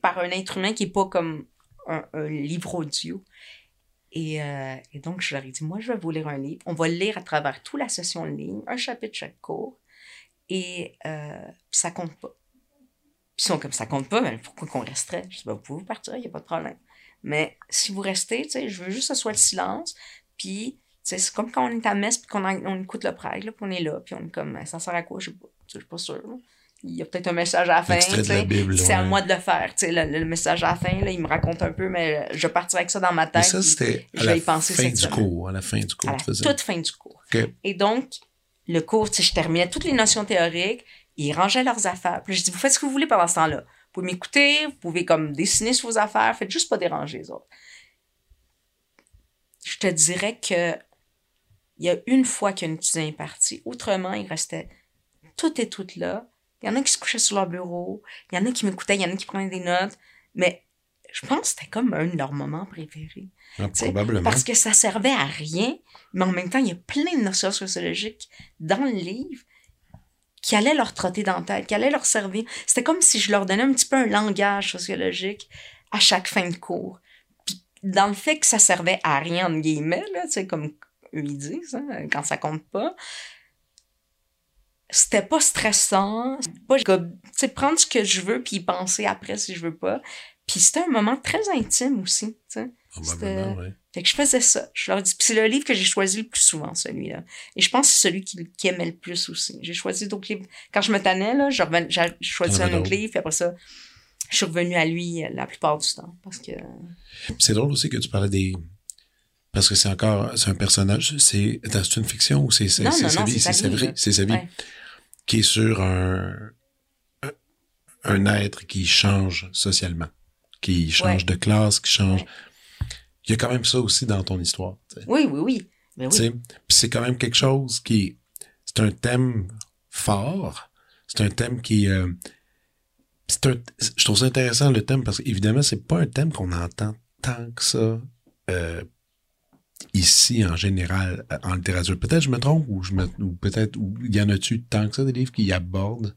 par un être humain qui n'est pas comme un, livre audio. Et, euh, et, donc, je leur ai dit, moi, je vais vous lire un livre. On va le lire à travers toute la session en ligne, un chapitre chaque cours. Et euh, ça compte pas. Puis ils sont comme ça compte pas, mais pourquoi qu'on resterait? Je dis, ben, vous pouvez partir, il n'y a pas de problème. Mais si vous restez, je veux juste que ce soit le silence. Puis c'est comme quand on est à messe puis qu'on on écoute le prêtre, puis on est là, puis on est comme, ça sert à quoi? Je sais pas, je suis pas sûre. il y a peut-être un message à la fin. C'est à moi de le faire. Le, le message à la fin, là, il me raconte un peu, mais je partirai avec ça dans ma tête. ça, puis c'était je à vais la y penser fin du semaine. cours. À la fin du cours, à la toute fin du cours. Et donc, le cours, je terminais toutes les notions théoriques, ils rangeaient leurs affaires. Puis je dis, vous faites ce que vous voulez pendant ce temps-là. Vous pouvez m'écouter, vous pouvez comme dessiner sur vos affaires, faites juste pas déranger les autres. Je te dirais que il y a une fois qu'un étudiant est parti. Autrement, il restait tout et toutes là. Il y en a qui se couchaient sur leur bureau, il y en a qui m'écoutaient, il y en a qui prenaient des notes, mais je pense que c'était comme un de leurs moments préférés. Ah, probablement. Parce que ça servait à rien, mais en même temps, il y a plein de notions sociologiques dans le livre qui allaient leur trotter dans la tête, qui allaient leur servir. C'était comme si je leur donnais un petit peu un langage sociologique à chaque fin de cours. Puis dans le fait que ça servait à rien, entre guillemets, là, comme eux ils disent, hein, quand ça compte pas, c'était pas stressant. Pas, comme, tu prendre ce que je veux puis y penser après si je veux pas. Puis c'était un moment très intime aussi, tu. Probablement, ouais. Fait que je faisais ça. Je leur dis. Puis c'est le livre que j'ai choisi le plus souvent, celui-là. Et je pense que c'est celui qui, qui aimait le plus aussi. J'ai choisi d'autres livres. Quand je me tannais, là, j'ai avais un autre livre, puis après ça, je suis revenue à lui euh, la plupart du temps. Parce que. C'est drôle aussi que tu parlais des. Parce que c'est encore. C'est un personnage. C'est. C'est une fiction ou c'est c'est- sa vie? c'est sa vie. C'est sa vie. Qui est sur un. un- Un être qui change socialement. Qui change Ouais. de classe, qui change. Ouais. Il y a quand même ça aussi dans ton histoire. Oui, oui, oui. Mais oui. Puis c'est quand même quelque chose qui. C'est un thème fort. C'est un thème qui. euh, c'est un, je trouve ça intéressant le thème parce qu'évidemment, c'est pas un thème qu'on entend tant que ça euh, ici en général euh, en littérature. Peut-être je me trompe ou, ou peut-être ou il y en a-tu tant que ça des livres qui abordent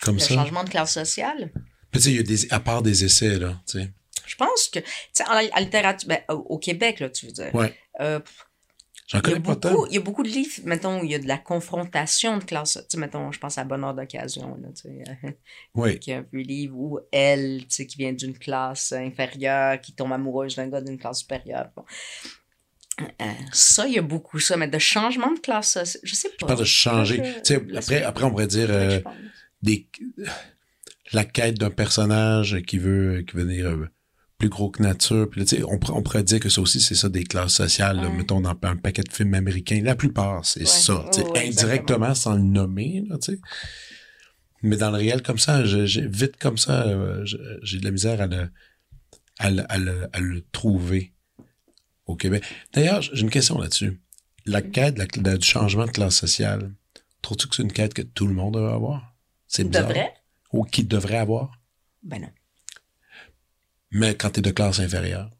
comme Le ça? changement de classe sociale? Il y a des, à part des essais, là, tu sais. Je pense que. Tu sais, en, en littérature. Ben, au, Québec, là, tu veux dire. Ouais. Euh, J'en connais pas tant. beaucoup, il y a beaucoup de livres, mettons, où il y a de la confrontation de classe. Tu sais, mettons, je pense à Bonheur d'occasion, là, tu sais. Oui. qui est un peu livre où elle, tu sais, qui vient d'une classe inférieure, qui tombe amoureuse d'un gars d'une classe supérieure. Bon. Euh, ça, il y a beaucoup ça, mais de changement de classe, sociale, je sais pas. Je parle de changer. Je- après, après, on pourrait dire euh, des, la quête d'un personnage qui veut, qui veut dire euh, plus gros que nature. Puis là, tu sais, on, pourrait- on pourrait dire que ça aussi, c'est ça, des classes sociales. là. Ouais. mettons, dans un paquet de films américains. La plupart, c'est Ouais. ça. Ouais, indirectement, sans le nommer, là, tu sais. Mais dans le réel, comme ça, j'ai- vite comme ça, euh, j'ai de la misère à le, à le, à le- à le trouver au Québec. D'ailleurs, j'ai une question là-dessus. La quête la- du changement de classe sociale, trouves-tu que c'est une quête que tout le monde devrait avoir? C'est bizarre. Devrait? Ou qui devrait avoir? Ben non. Mais quand tu es de classe inférieure.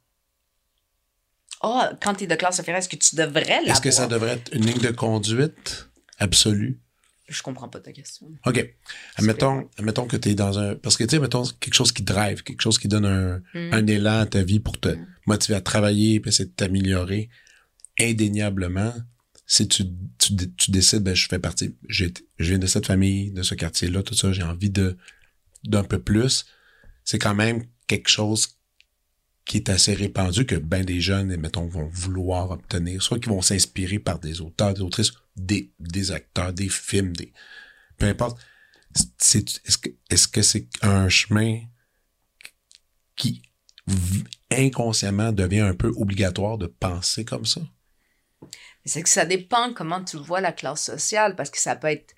Ah, quand tu es de classe inférieure, est-ce que tu devrais l'avoir? Est-ce que ça devrait être une ligne de conduite absolue? Je comprends pas ta question. OK. Admettons, admettons que tu es dans un. Parce que, tu sais, mettons, quelque chose qui drive, quelque chose qui donne un, Hmm. un élan à ta vie pour te Mm. motiver à travailler puis essayer de t'améliorer. Indéniablement, si tu, tu, tu décides, ben, je fais partie, j'ai- je viens de cette famille, de ce quartier-là, tout ça, j'ai envie de d'un peu plus, c'est quand même quelque chose qui est assez répandu que ben des jeunes, mettons, vont vouloir obtenir, soit qu'ils vont s'inspirer par des auteurs, des autrices, des, des acteurs, des films, des peu importe. Est-ce que est-ce que c'est un chemin qui inconsciemment devient un peu obligatoire de penser comme ça? C'est que ça dépend comment tu vois la classe sociale, parce que ça peut être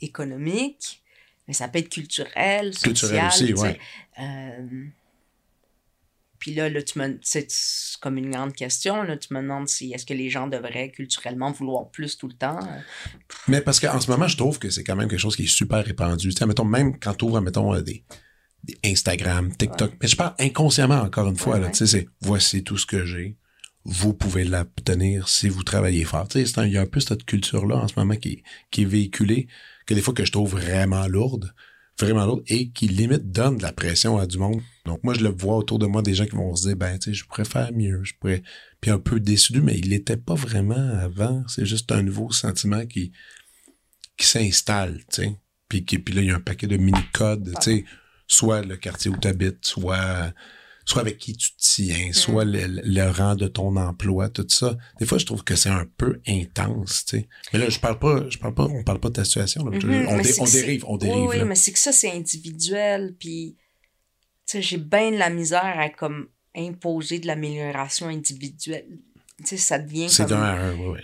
économique, mais ça peut être culturel, social. Culturel aussi, ouais. Euh, Puis là, là, tu me, c'est comme une grande question. Là, tu me demandes si est-ce que les gens devraient culturellement vouloir plus tout le temps? Mais parce qu'en ce moment, je trouve que c'est quand même quelque chose qui est super répandu. Tu sais, mettons, même quand tu ouvres, mettons, euh, des, des Instagram, TikTok. Mais je parle inconsciemment, encore une fois, Ouais, là. ouais. Tu sais, c'est voici tout ce que j'ai. Vous pouvez l'obtenir si vous travaillez fort. Tu sais, un- il y a un peu cette culture-là en ce moment qui, qui est véhiculée, que des fois que je trouve vraiment lourde, vraiment lourde, et qui limite donne de la pression à du monde. Donc moi, je le vois autour de moi des gens qui vont se dire, ben, tu sais, je pourrais faire mieux, je pourrais. Puis un peu déçu, mais il l'était pas vraiment avant. C'est juste un nouveau sentiment qui, qui s'installe, tu sais. Puis, puis là, il y a un paquet de mini-codes, tu sais, soit le quartier où tu habites, soit soit avec qui tu tiens, soit le, le rang de ton emploi, tout ça. Des fois, je trouve que c'est un peu intense, tu sais. Mais là, je parle pas, je parle pas, on parle pas de ta situation, là. Mhm, on, dé- dérive, on dérive, Oui, là. mais c'est que ça, c'est individuel. Puis, tu sais, j'ai bien de la misère à comme imposer de l'amélioration individuelle. Tu sais, ça devient C'est d'un à un, oui, oui.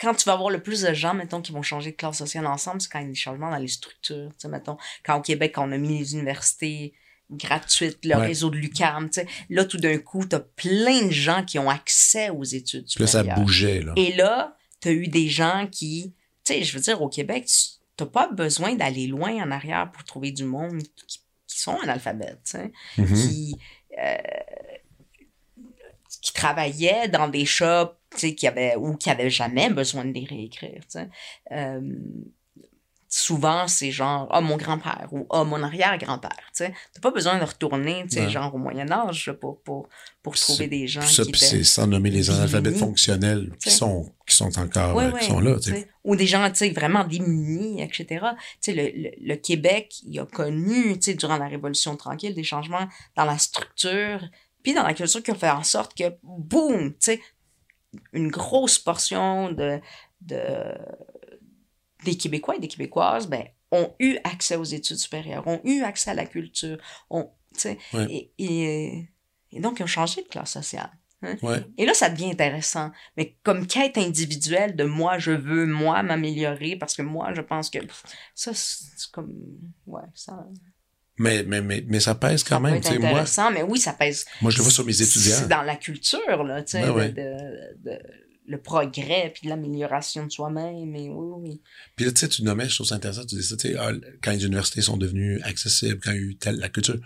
Quand tu vas avoir le plus de gens, mettons, qui vont changer de classe sociale ensemble, c'est quand il y a des changements dans les structures. Tu sais, mettons, quand au Québec, on a mis les universités gratuites, le Ouais. réseau de sais, là, tout d'un coup, tu as plein de gens qui ont accès aux études là, ça bougeait, là. Et là, tu as eu des gens qui, tu sais, je veux dire, au Québec, tu n'as pas besoin d'aller loin en arrière pour trouver du monde qui, qui sont analphabètes, Mhm. qui, euh, qui travaillaient dans des shops, tu sais, qui avaient, ou qui avaient jamais besoin de les réécrire. Euh, souvent, c'est genre, ah, mon grand-père ou ah, mon arrière-grand-père, tu sais. T'as pas besoin de retourner, tu sais, genre au Moyen-Âge pour, pour, pour trouver des gens ça, qui c'est sans nommer les analphabètes fonctionnels qui sont, qui sont encore, euh, qui sont là, tu tu sais. sais. Ou des gens, tu sais, vraiment démunis, etc. Tu sais, le, le, le Québec, il a connu, tu sais, durant la Révolution tranquille, des changements dans la structure, puis dans la culture qui ont fait en sorte que, boum, tu sais, une grosse portion de, de, des Québécois et des Québécoises, ben, ont eu accès aux études supérieures, ont eu accès à la culture, ont, Ouais. et, et, et donc ils ont changé de classe sociale. Ouais. Et là, ça devient intéressant. Mais comme quête individuelle de moi, je veux, moi, m'améliorer parce que moi, je pense que pff, ça, c'est comme. Ouais, ça. Mais, mais, mais, mais ça pèse quand ça même. Moi, intéressant, mais oui, ça pèse. moi, je le vois sur mes C'est étudiants. dans la culture, là, tu sais, Ben de- ouais. de, de- le progrès puis l'amélioration de soi-même. Et oui, oui. Puis là, tu sais, tu nommais, je trouve ça intéressant, tu dis ça, tu sais, ah, quand les universités sont devenues accessibles, quand il y a eu telle, la culture.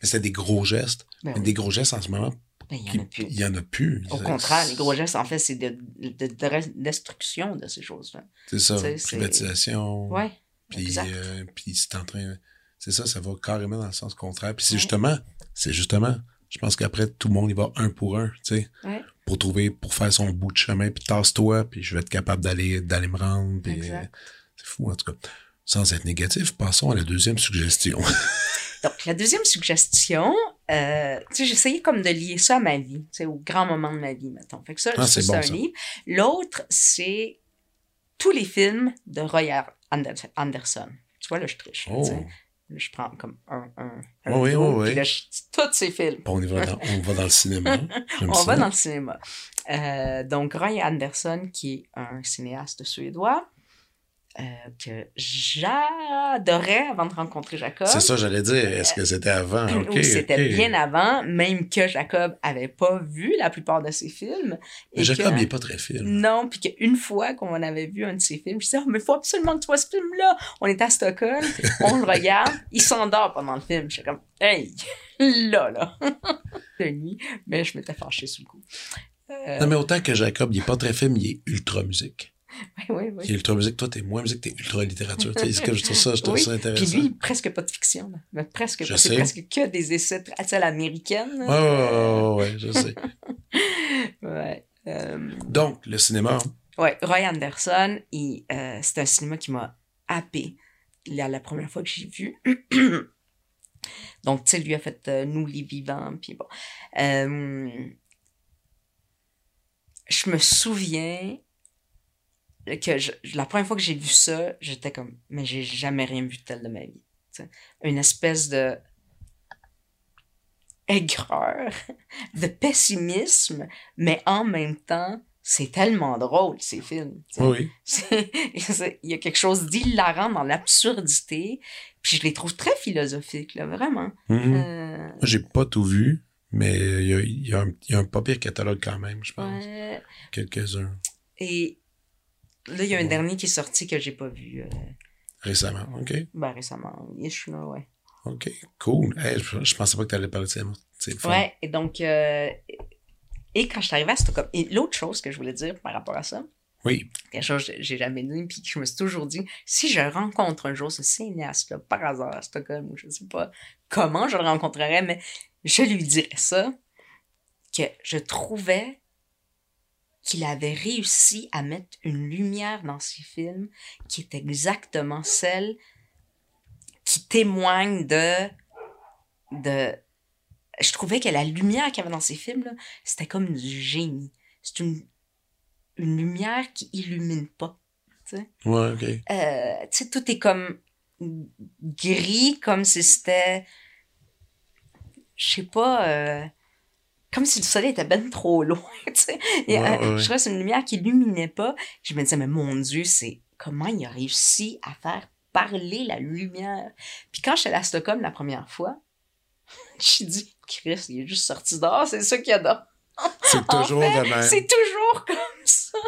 Mais c'était des gros gestes. Ben oui. des gros gestes, en ce moment, Ben, il y qui- en a plus. il y en a plus. Au C'est- contraire, les gros gestes, en fait, c'est de, de, de- destruction de ces choses-là. C'est ça, c'est- privatisation. Ouais, Puis, euh, puis c'est en train. C'est ça, ça va carrément dans le sens contraire. Puis c'est Ouais. justement, c'est justement, je pense qu'après, tout le monde y va un pour un, tu sais, Ouais. pour trouver, pour faire son bout de chemin, puis tasse-toi, puis je vais être capable d'aller, d'aller me rendre. Puis, euh, c'est fou, en tout cas. Sans être négatif, passons à la deuxième suggestion. Donc, la deuxième suggestion, euh, tu sais, j'essayais comme de lier ça à ma vie, tu sais, au grand moment de ma vie, mettons. Fait que ça, Ah, ça, c'est bon, un ça. livre. L'autre, c'est tous les films de Roy Ander- Anderson. Tu vois, là, je triche. Oh. Je prends comme un, un, un Oui, oui, oui. là, je tous ces films. Bon, on, y va dans, on va dans le cinéma. On ça. va dans le cinéma. Euh, donc, Roy Anderson, qui est un cinéaste suédois, euh, que j'adorais avant de rencontrer Jacob. C'est ça, j'allais dire. Est-ce que c'était avant? Ok, Ou c'était bien avant, même que Jacob avait pas vu la plupart de ses films. Mais Jacob, que- il est pas très film. Non, puis qu'une fois qu'on avait vu un de ses films, je disais, oh, mais il faut absolument que tu vois ce film-là. On est à Stockholm, on le regarde, il s'endort pendant le film. J'étais comme, hey, là, là. de nuit, mais je m'étais fâchée sous le coup. Euh, Non, mais autant que Jacob, il est pas très film, il est ultra musique. Oui, oui, oui. Il est ultra musique, toi, t'es moins musique, t'es ultra littérature. Tu sais, c'est que je trouve ça, je trouve Oui, ça Puis intéressant. lui, presque pas de fiction. Mais presque Je pas. sais. C'est presque que des essais à l'américaine. Ouais, là. ouais, ouais, ouais, ouais, je sais. Ouais. Euh, Donc, le cinéma, Ouais, Roy Anderson, euh, c'est un cinéma qui m'a happé la, la première fois que j'ai vu. Donc, tu sais, lui a fait euh, Nous les vivants, puis bon. Euh, je me souviens que je- la première fois que j'ai vu ça, j'étais comme, mais j'ai jamais rien vu de tel de ma vie. Une espèce de aigreur, de pessimisme, mais en même temps, c'est tellement drôle, ces films. oui. Il y a quelque chose d'hilarant dans l'absurdité, puis je les trouve très philosophiques, là, vraiment. Euh, Moi, j'ai pas tout vu, mais il y a, il y a un, il y a un pas pire catalogue quand même, je pense. ouais. Quelques-uns. Et là, il y a un Ouais. dernier qui est sorti que j'ai pas vu euh, Récemment. OK. ben, récemment. Ish, là, ouais. OK. Cool. Hey, je, je pensais pas que t'allais parler de cinéma. Ouais, et donc, euh, et quand je suis arrivée à Stockholm, et l'autre chose que je voulais dire par rapport à ça, Oui. quelque chose que j'ai jamais dit, puis que je me suis toujours dit, si je rencontre un jour ce cinéaste-là, par hasard à Stockholm, ou je sais pas comment je le rencontrerais, mais je lui dirais ça, que je trouvais qu'il avait réussi à mettre une lumière dans ses films qui est exactement celle qui témoigne de de. Je trouvais que la lumière qu'il y avait dans ces films, c'était comme du génie. C'est une, une lumière qui illumine pas. Tu sais. Ouais, ok. Euh, tu sais, tout est comme gris, comme si c'était. Je sais pas. euh, comme si le soleil était ben trop loin, tu sais. Et, Ouais, euh, ouais. Je trouvais une lumière qui illuminait pas. Je me disais, mais mon Dieu, c'est comment il a réussi à faire parler la lumière? Puis quand j'étais à Stockholm la première fois, j'ai dit, Chris, il est juste sorti dehors, c'est ça qu'il y a dehors. C'est En toujours fait, de même. C'est toujours comme ça.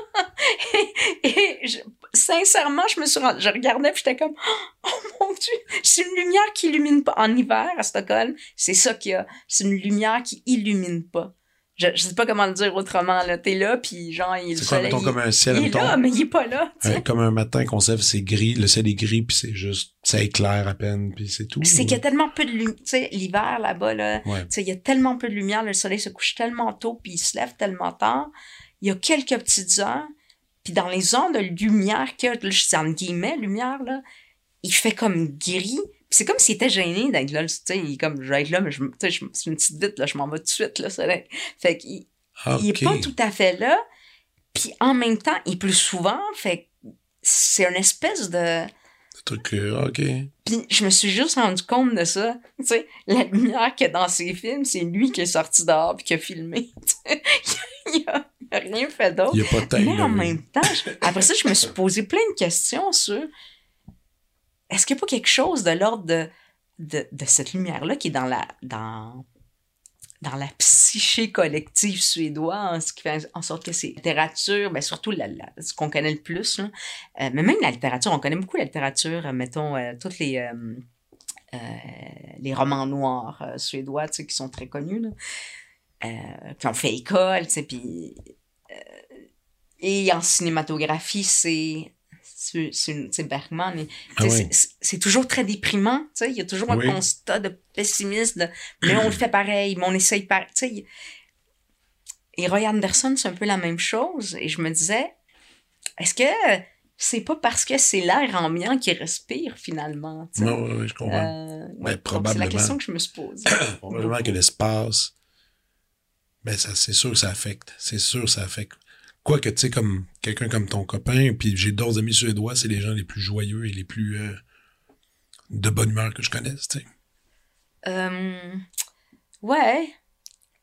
Et, et je- sincèrement, je me suis rendu- je regardais puis j'étais comme oh mon dieu, c'est une lumière qui illumine pas en hiver à Stockholm, c'est ça qu'il y a, c'est une lumière qui illumine pas. Je, je sais pas comment le dire autrement là, t'es là puis genre il, C'est quoi, mettons, comme un ciel, il est mettons, là mais il est pas là, comme un matin qu'on se lève, c'est gris, le ciel est gris, puis c'est juste, ça éclaire à peine, puis c'est tout. C'est qu'il y a tellement peu de lumière, tu sais, l'hiver là-bas là, Ouais. Tu sais, il y a tellement peu de lumière, le soleil se couche tellement tôt, puis il se lève tellement tard. Il y a quelques petites heures, puis dans les heures de lumière là, je dis entre guillemets, lumière, là, il fait comme gris. Puis c'est comme s'il était gêné d'être là, tu sais, il est comme, je vais être là, mais je, tu sais, je- c'est une petite vite, là, je m'en vais tout de suite, le soleil. Fait qu'il il est pas tout à fait là, puis en même temps, il pleut souvent, fait que c'est une espèce de... Le truc, euh, ok. Puis je me suis juste rendu compte de ça. Tu sais, la lumière qu'il y a dans ses films, c'est lui qui est sorti dehors puis qui a filmé. Il a rien fait d'autre. Il n'y a pas de. Mais en même temps, je- après ça, je me suis posé plein de questions sur est-ce qu'il n'y a pas quelque chose de l'ordre de, de, de cette lumière-là qui est dans la, dans, dans la psyché collective suédoise, ce qui fait en sorte que c'est littérature, ben surtout la, la- ce qu'on connaît le plus, là. Euh, mais même la littérature, on connaît beaucoup la littérature, euh, mettons, euh, toutes les, euh, les romans noirs suédois, qui sont très connus, là. Euh, puis on fait école, puis... euh, et en cinématographie, c'est... C'est Bergman. Ah oui. c'est- toujours très déprimant, tu sais. Il y a toujours Oui. un constat de pessimisme, de, mais on le fait pareil, mais on essaye pareil, tu sais. il- Et Roy Anderson, c'est un peu la même chose. Et je me disais, est-ce que c'est pas parce que c'est l'air ambiant qui respire finalement? oui, oui, je comprends. Euh, ouais, donc C'est la question que je me suis posée. Probablement que l'espace, ben ça, c'est sûr que ça affecte. C'est sûr que ça affecte. Quoique, tu sais, comme quelqu'un comme ton copain, puis j'ai d'autres amis suédois, c'est les gens les plus joyeux et les plus euh, de bonne humeur que je connaisse, tu sais. Euh, ouais.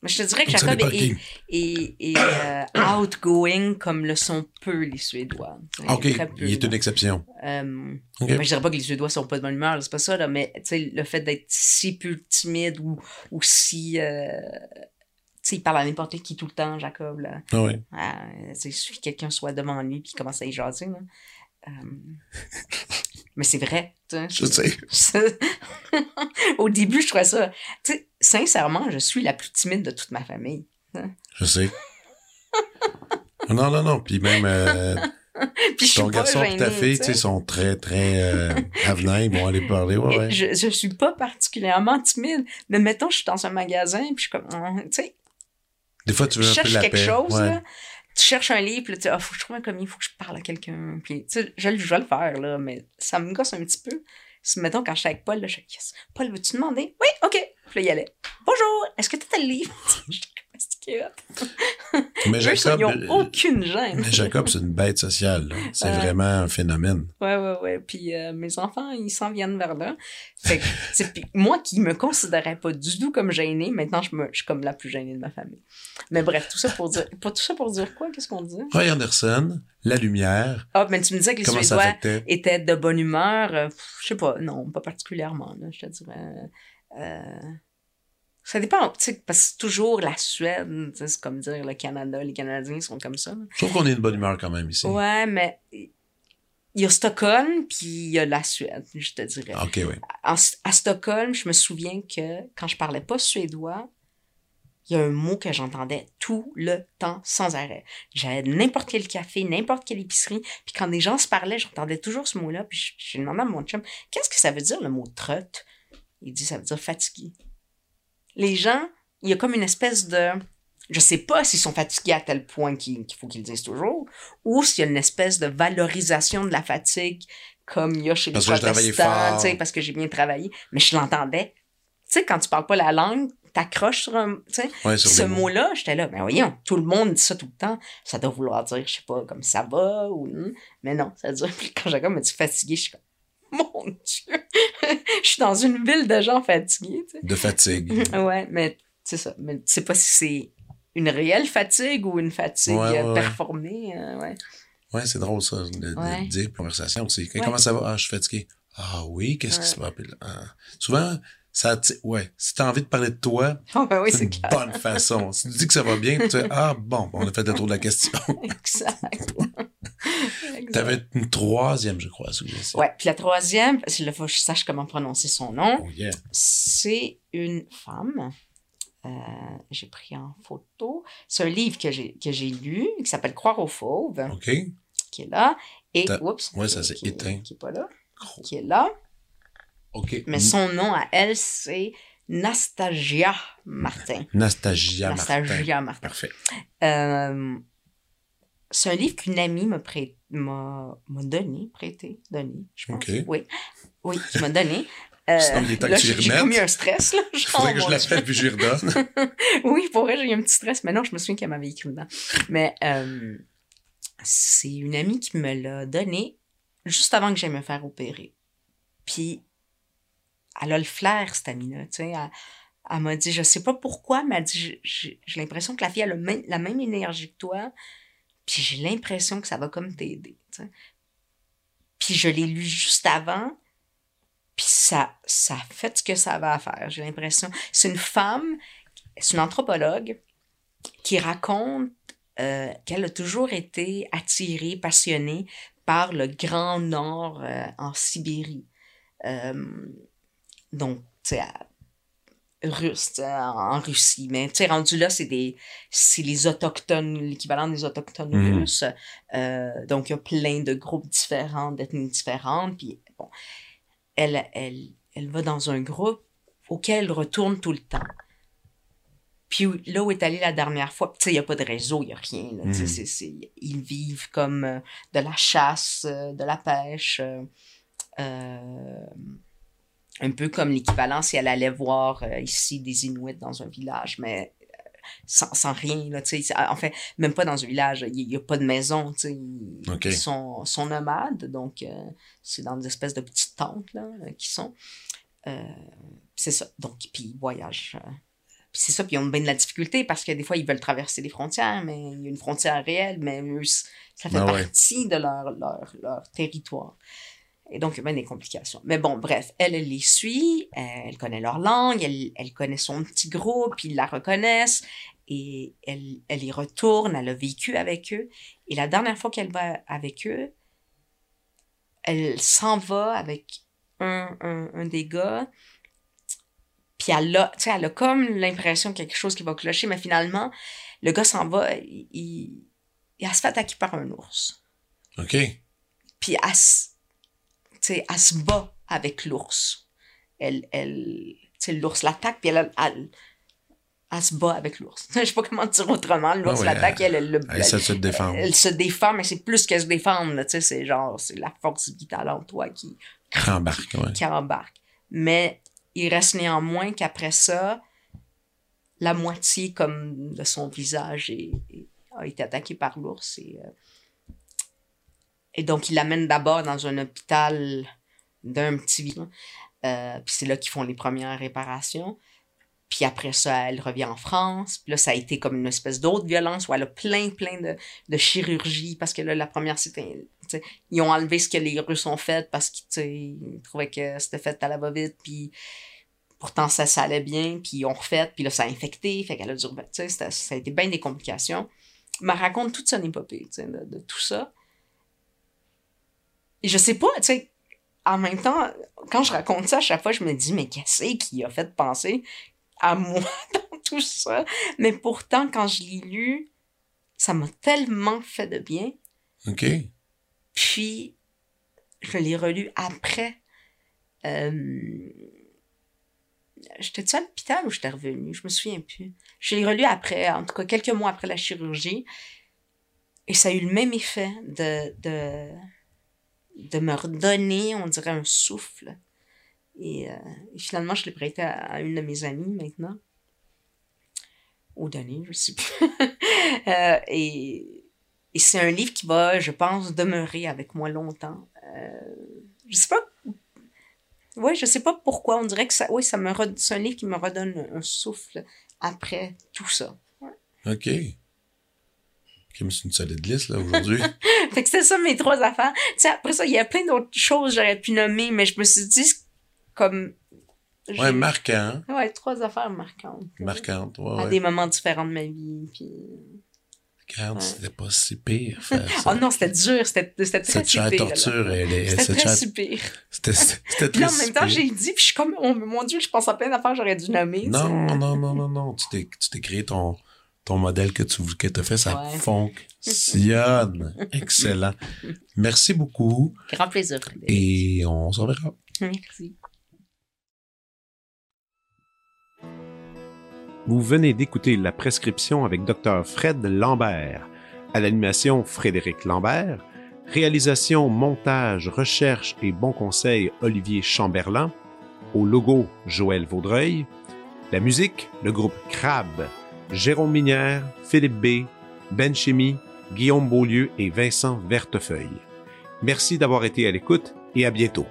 Mais je te dirais que Donc, Jacob est, qui. est, est, euh, outgoing comme le sont peu les Suédois. Ah, OK, très peu, il est une exception. Euh, OK. mais je dirais pas que les Suédois sont pas de bonne humeur, c'est pas ça, là, mais tu sais, le fait d'être si peu timide ou, ou si. Euh, tu sais, il parle à n'importe qui tout le temps, Jacob. Là. Ah ouais. Ah, c'est suffit que quelqu'un soit devant lui puis commence à y jaser. Là. Euh, mais c'est vrai. Je sais. Au début, je trouvais ça. Tu sais, sincèrement, je suis la plus timide de toute ma famille. Je sais. non, non, non. Puis même euh, Puis ton garçon et ta fille, tu sont très, très euh, avenants. Ils vont aller parler. Ouais. Je, je suis pas particulièrement timide, mais mettons, je suis dans un magasin, puis je suis comme, Hum, tu sais, Des fois, tu veux un peu la quelque paix. chose, ouais. là. Tu cherches un livre, puis tu dis, ah, faut que je trouve un commis, faut que je parle à quelqu'un. Puis, tu sais, je, je vais le faire, là, mais ça me gosse un petit peu. Mettons, quand je suis avec Paul, là, je suis yes. Paul, veux-tu demander? Oui, OK. Puis là, il allait. Bonjour, est-ce que tu as le livre? Mais Eux, Jacob, ils ont euh, aucune gêne. mais Jacob, c'est une bête sociale. C'est Ouais. vraiment un phénomène. Ouais, ouais, ouais. Puis euh, mes enfants, ils s'en viennent vers là. Fait que, puis moi qui me considérais pas du tout comme gênée, maintenant je, me, je suis comme la plus gênée de ma famille. Mais bref, tout ça pour dire, pas tout ça pour dire quoi? Qu'est-ce qu'on dit? Roy Anderson, la lumière, Ah, mais tu me disais que les Suédois étaient de bonne humeur. euh, je sais pas, non, pas particulièrement, là, je te dirais. Ça dépend, tu sais, parce que c'est toujours la Suède, c'est comme dire le Canada, les Canadiens sont comme ça. là. Je trouve qu'on est de bonne humeur quand même ici. Ouais, mais il y a Stockholm, puis il y a la Suède, je te dirais. OK, oui. À Stockholm, je me souviens que quand je parlais pas suédois, il y a un mot que j'entendais tout le temps, sans arrêt. J'allais n'importe quel café, n'importe quelle épicerie, puis quand des gens se parlaient, j'entendais toujours ce mot-là, puis je- j'ai demandé à mon chum, qu'est-ce que ça veut dire le mot trot? Il dit, ça veut dire fatigué. Les gens, il y a comme une espèce de... Je sais pas s'ils sont fatigués à tel point qu'il faut qu'ils le disent toujours, ou s'il y a une espèce de valorisation de la fatigue, comme il y a chez Parce les protestants, tu sais, parce que j'ai bien travaillé, mais je l'entendais sais, quand tu parles pas la langue, t'accroches sur un, tu Ouais, sur ce mot-là, j'étais là, ben voyons, tout le monde dit ça tout le temps. Ça doit vouloir dire, je sais pas, comme ça va ou. Mais non, ça veut dire, quand j'ai comme me dit fatigué, je suis comme, mon Dieu, je suis dans une ville de gens fatigués, tu De fatigue. Ouais, mais c'est ça. Mais tu sais pas si c'est une réelle fatigue ou une fatigue Ouais, ouais, ouais. performée, euh, ouais. Ouais, c'est drôle ça, de, dire conversation. Comment ça va? Ah, je suis fatigué. Ah oui, qu'est-ce qui se passe? Ah. Souvent, ça, ouais, si t'as envie de parler de toi, Oh, ben oui, c'est une clair. bonne façon. Si tu dis que ça va bien, tu dis, ah bon, on a fait le tour de la question. Exact. Exact. T'avais une troisième, je crois, suggestion. Ouais, puis la troisième, parce que là, faut que je sache comment prononcer son nom. Oh yeah. c'est une femme. Euh, j'ai pris en photo. C'est un livre que j'ai, que j'ai lu qui s'appelle Croire aux fauves, OK. qui est là. Et, oups, ouais, ça s'est éteint. Qui est pas là. Qui est là. Mais son nom à elle, c'est Nastasia Martin. Nastasia Martin. Nastasia Martin. Parfait. Euh, c'est un livre qu'une amie m'a, prêt, donné, prêté, donné, je pense. OK. Oui, oui, qui m'a donné. Euh, Sinon, il est temps là, que tu y j'ai, eu un stress, là. Il faudrait que je l'appelle puis je lui redonne. oui, pour vrai, j'ai eu un petit stress. Mais non, je me souviens qu'elle m'avait écrit dedans. Mais euh, c'est une amie qui me l'a donné juste avant que j'aille me faire opérer. Puis, elle a le flair, cette amie-là. Tu sais, elle, m'a dit, je sais pas pourquoi, mais elle dit, j'ai- l'impression que la fille a le la même énergie que toi. Puis j'ai l'impression que ça va comme t'aider. Puis je l'ai lu juste avant. Puis ça, ça fait ce que ça à faire. J'ai l'impression. C'est une femme, c'est une anthropologue qui raconte euh, qu'elle a toujours été attirée, passionnée par le Grand Nord euh, en Sibérie. Euh, donc, tu sais, russe, en Russie. Mais, tu sais, rendu là, c'est des, c'est les autochtones, l'équivalent des autochtones Mhm. russes. Euh, donc, il y a plein de groupes différents, d'ethnies différentes. Puis, bon, elle, elle, elle va dans un groupe auquel elle retourne tout le temps. Puis là où est allée la dernière fois, tu sais, il n'y a pas de réseau, il n'y a rien. Là, Mhm. c'est- c'est- ils vivent comme euh, de la chasse, euh, de la pêche. euh, un peu comme l'équivalent si elle allait voir euh, ici des Inuits dans un village, mais euh, sans, sans rien. Là, tu sais, c'est- en fait, même pas dans un village, il n'y a, pas de maison. tu sais, Ils, Ok. ils sont, sont nomades, donc euh, c'est dans des espèces de petites tentes là, qui sont. Euh, c'est ça. Donc, puis ils voyagent. puis c'est ça, puis ils ont bien de la difficulté parce que des fois, ils veulent traverser les frontières, mais il y a une frontière réelle, mais eux, ça fait Ah ouais. partie de leur, leur, leur territoire. Et donc, il y a bien des complications. Mais bon, bref, elle, elle les suit, euh, elle connaît leur langue, elle, elle connaît son petit groupe, ils la reconnaissent, et elle, elle y retourne, elle a vécu avec eux. Et la dernière fois qu'elle va avec eux, elle s'en va avec un, un, un des gars, puis elle a, elle a comme l'impression qu'il y a quelque chose qui va clocher, mais finalement, le gars s'en va, il, il, elle se fait attaquer par un ours. OK. Puis elle, elle se bat avec l'ours. Elle, elle, l'ours l'attaque, puis elle, elle, elle se bat avec l'ours. Je sais pas comment dire autrement. L'ours Ah l'attaque, elle, elle, le- Elle se défendre. elle se défend, mais c'est plus que se défendre. là, Tu sais, c'est genre, c'est la force vitale en toi qui, Rembarque, ouais. qui embarque. Mais il reste néanmoins qu'après ça, la moitié comme de son visage est- est- a été attaqué par l'ours. Et, euh, et donc, il l'amène d'abord dans un hôpital d'un petit village. Euh, puis c'est là qu'ils font les premières réparations. Puis après ça, elle revient en France. Puis là, ça a été comme une espèce d'autre violence où elle a plein, plein de, de chirurgie. Parce que là, la première, c'était... Ils ont enlevé ce que les Russes ont fait parce qu'ils ils trouvaient que c'était fait à la va-vite. Puis pourtant, ça, ça allait bien. Puis ils ont refait. Puis là, ça a infecté. Fait qu'elle a dû... Ça a été bien des complications. Me raconte toute son épopée, de tout ça. Et je sais pas, tu sais, en même temps, quand je raconte ça, à chaque fois, je me dis, mais qu'est-ce qui a fait penser à moi dans tout ça? Mais pourtant, quand je l'ai lu, ça m'a tellement fait de bien. OK. Puis, je l'ai relu après. Euh... J'étais-tu à l'hôpital ou j'étais revenue? Je me souviens plus. Je l'ai relu après, en tout cas quelques mois après la chirurgie. Et ça a eu le même effet de, de, de me redonner, on dirait, un souffle. Et, finalement, je l'ai prêté à, une de mes amies maintenant. Ou donné, je sais plus. et, et c'est un livre qui va, je pense, demeurer avec moi longtemps. je sais pas oui, je sais pas pourquoi. On dirait que ça, oui, ça me c'est un livre qui me redonne un souffle après tout ça. OK. C'est une solide liste, là, aujourd'hui. fait que c'était ça mes trois affaires. Tu après ça, il y a plein d'autres choses que j'aurais pu nommer, mais je me suis dit, comme. Ouais, marquant. Ouais, trois affaires marquantes. Marquantes, ouais. À des moments différents de ma vie. Puis... Regarde, c'était pas si pire. oh non, c'était dur, c'était très Cette chère torture, elle est. C'était très si pire. C'était très Puis en même temps, j'ai dit, puis je suis comme, oh mon Dieu, je pense à plein d'affaires j'aurais dû nommer. Non, non, non, non, non. Tu t'es créé ton, ton modèle que tu que as fait, ça ouais. fonctionne. Excellent. Merci beaucoup. Grand plaisir. Et on se reverra. Merci. Vous venez d'écouter La prescription avec Dr. Fred Lambert. À l'animation, Frédéric Lambert. Réalisation, montage, recherche et bon conseil, Olivier Chamberlain. Au logo, Joël Vaudreuil. La musique, le groupe Crab. Jérôme Minière, Philippe B., Ben Guillaume Beaulieu et Vincent Vertefeuille. Merci d'avoir été à l'écoute et à bientôt.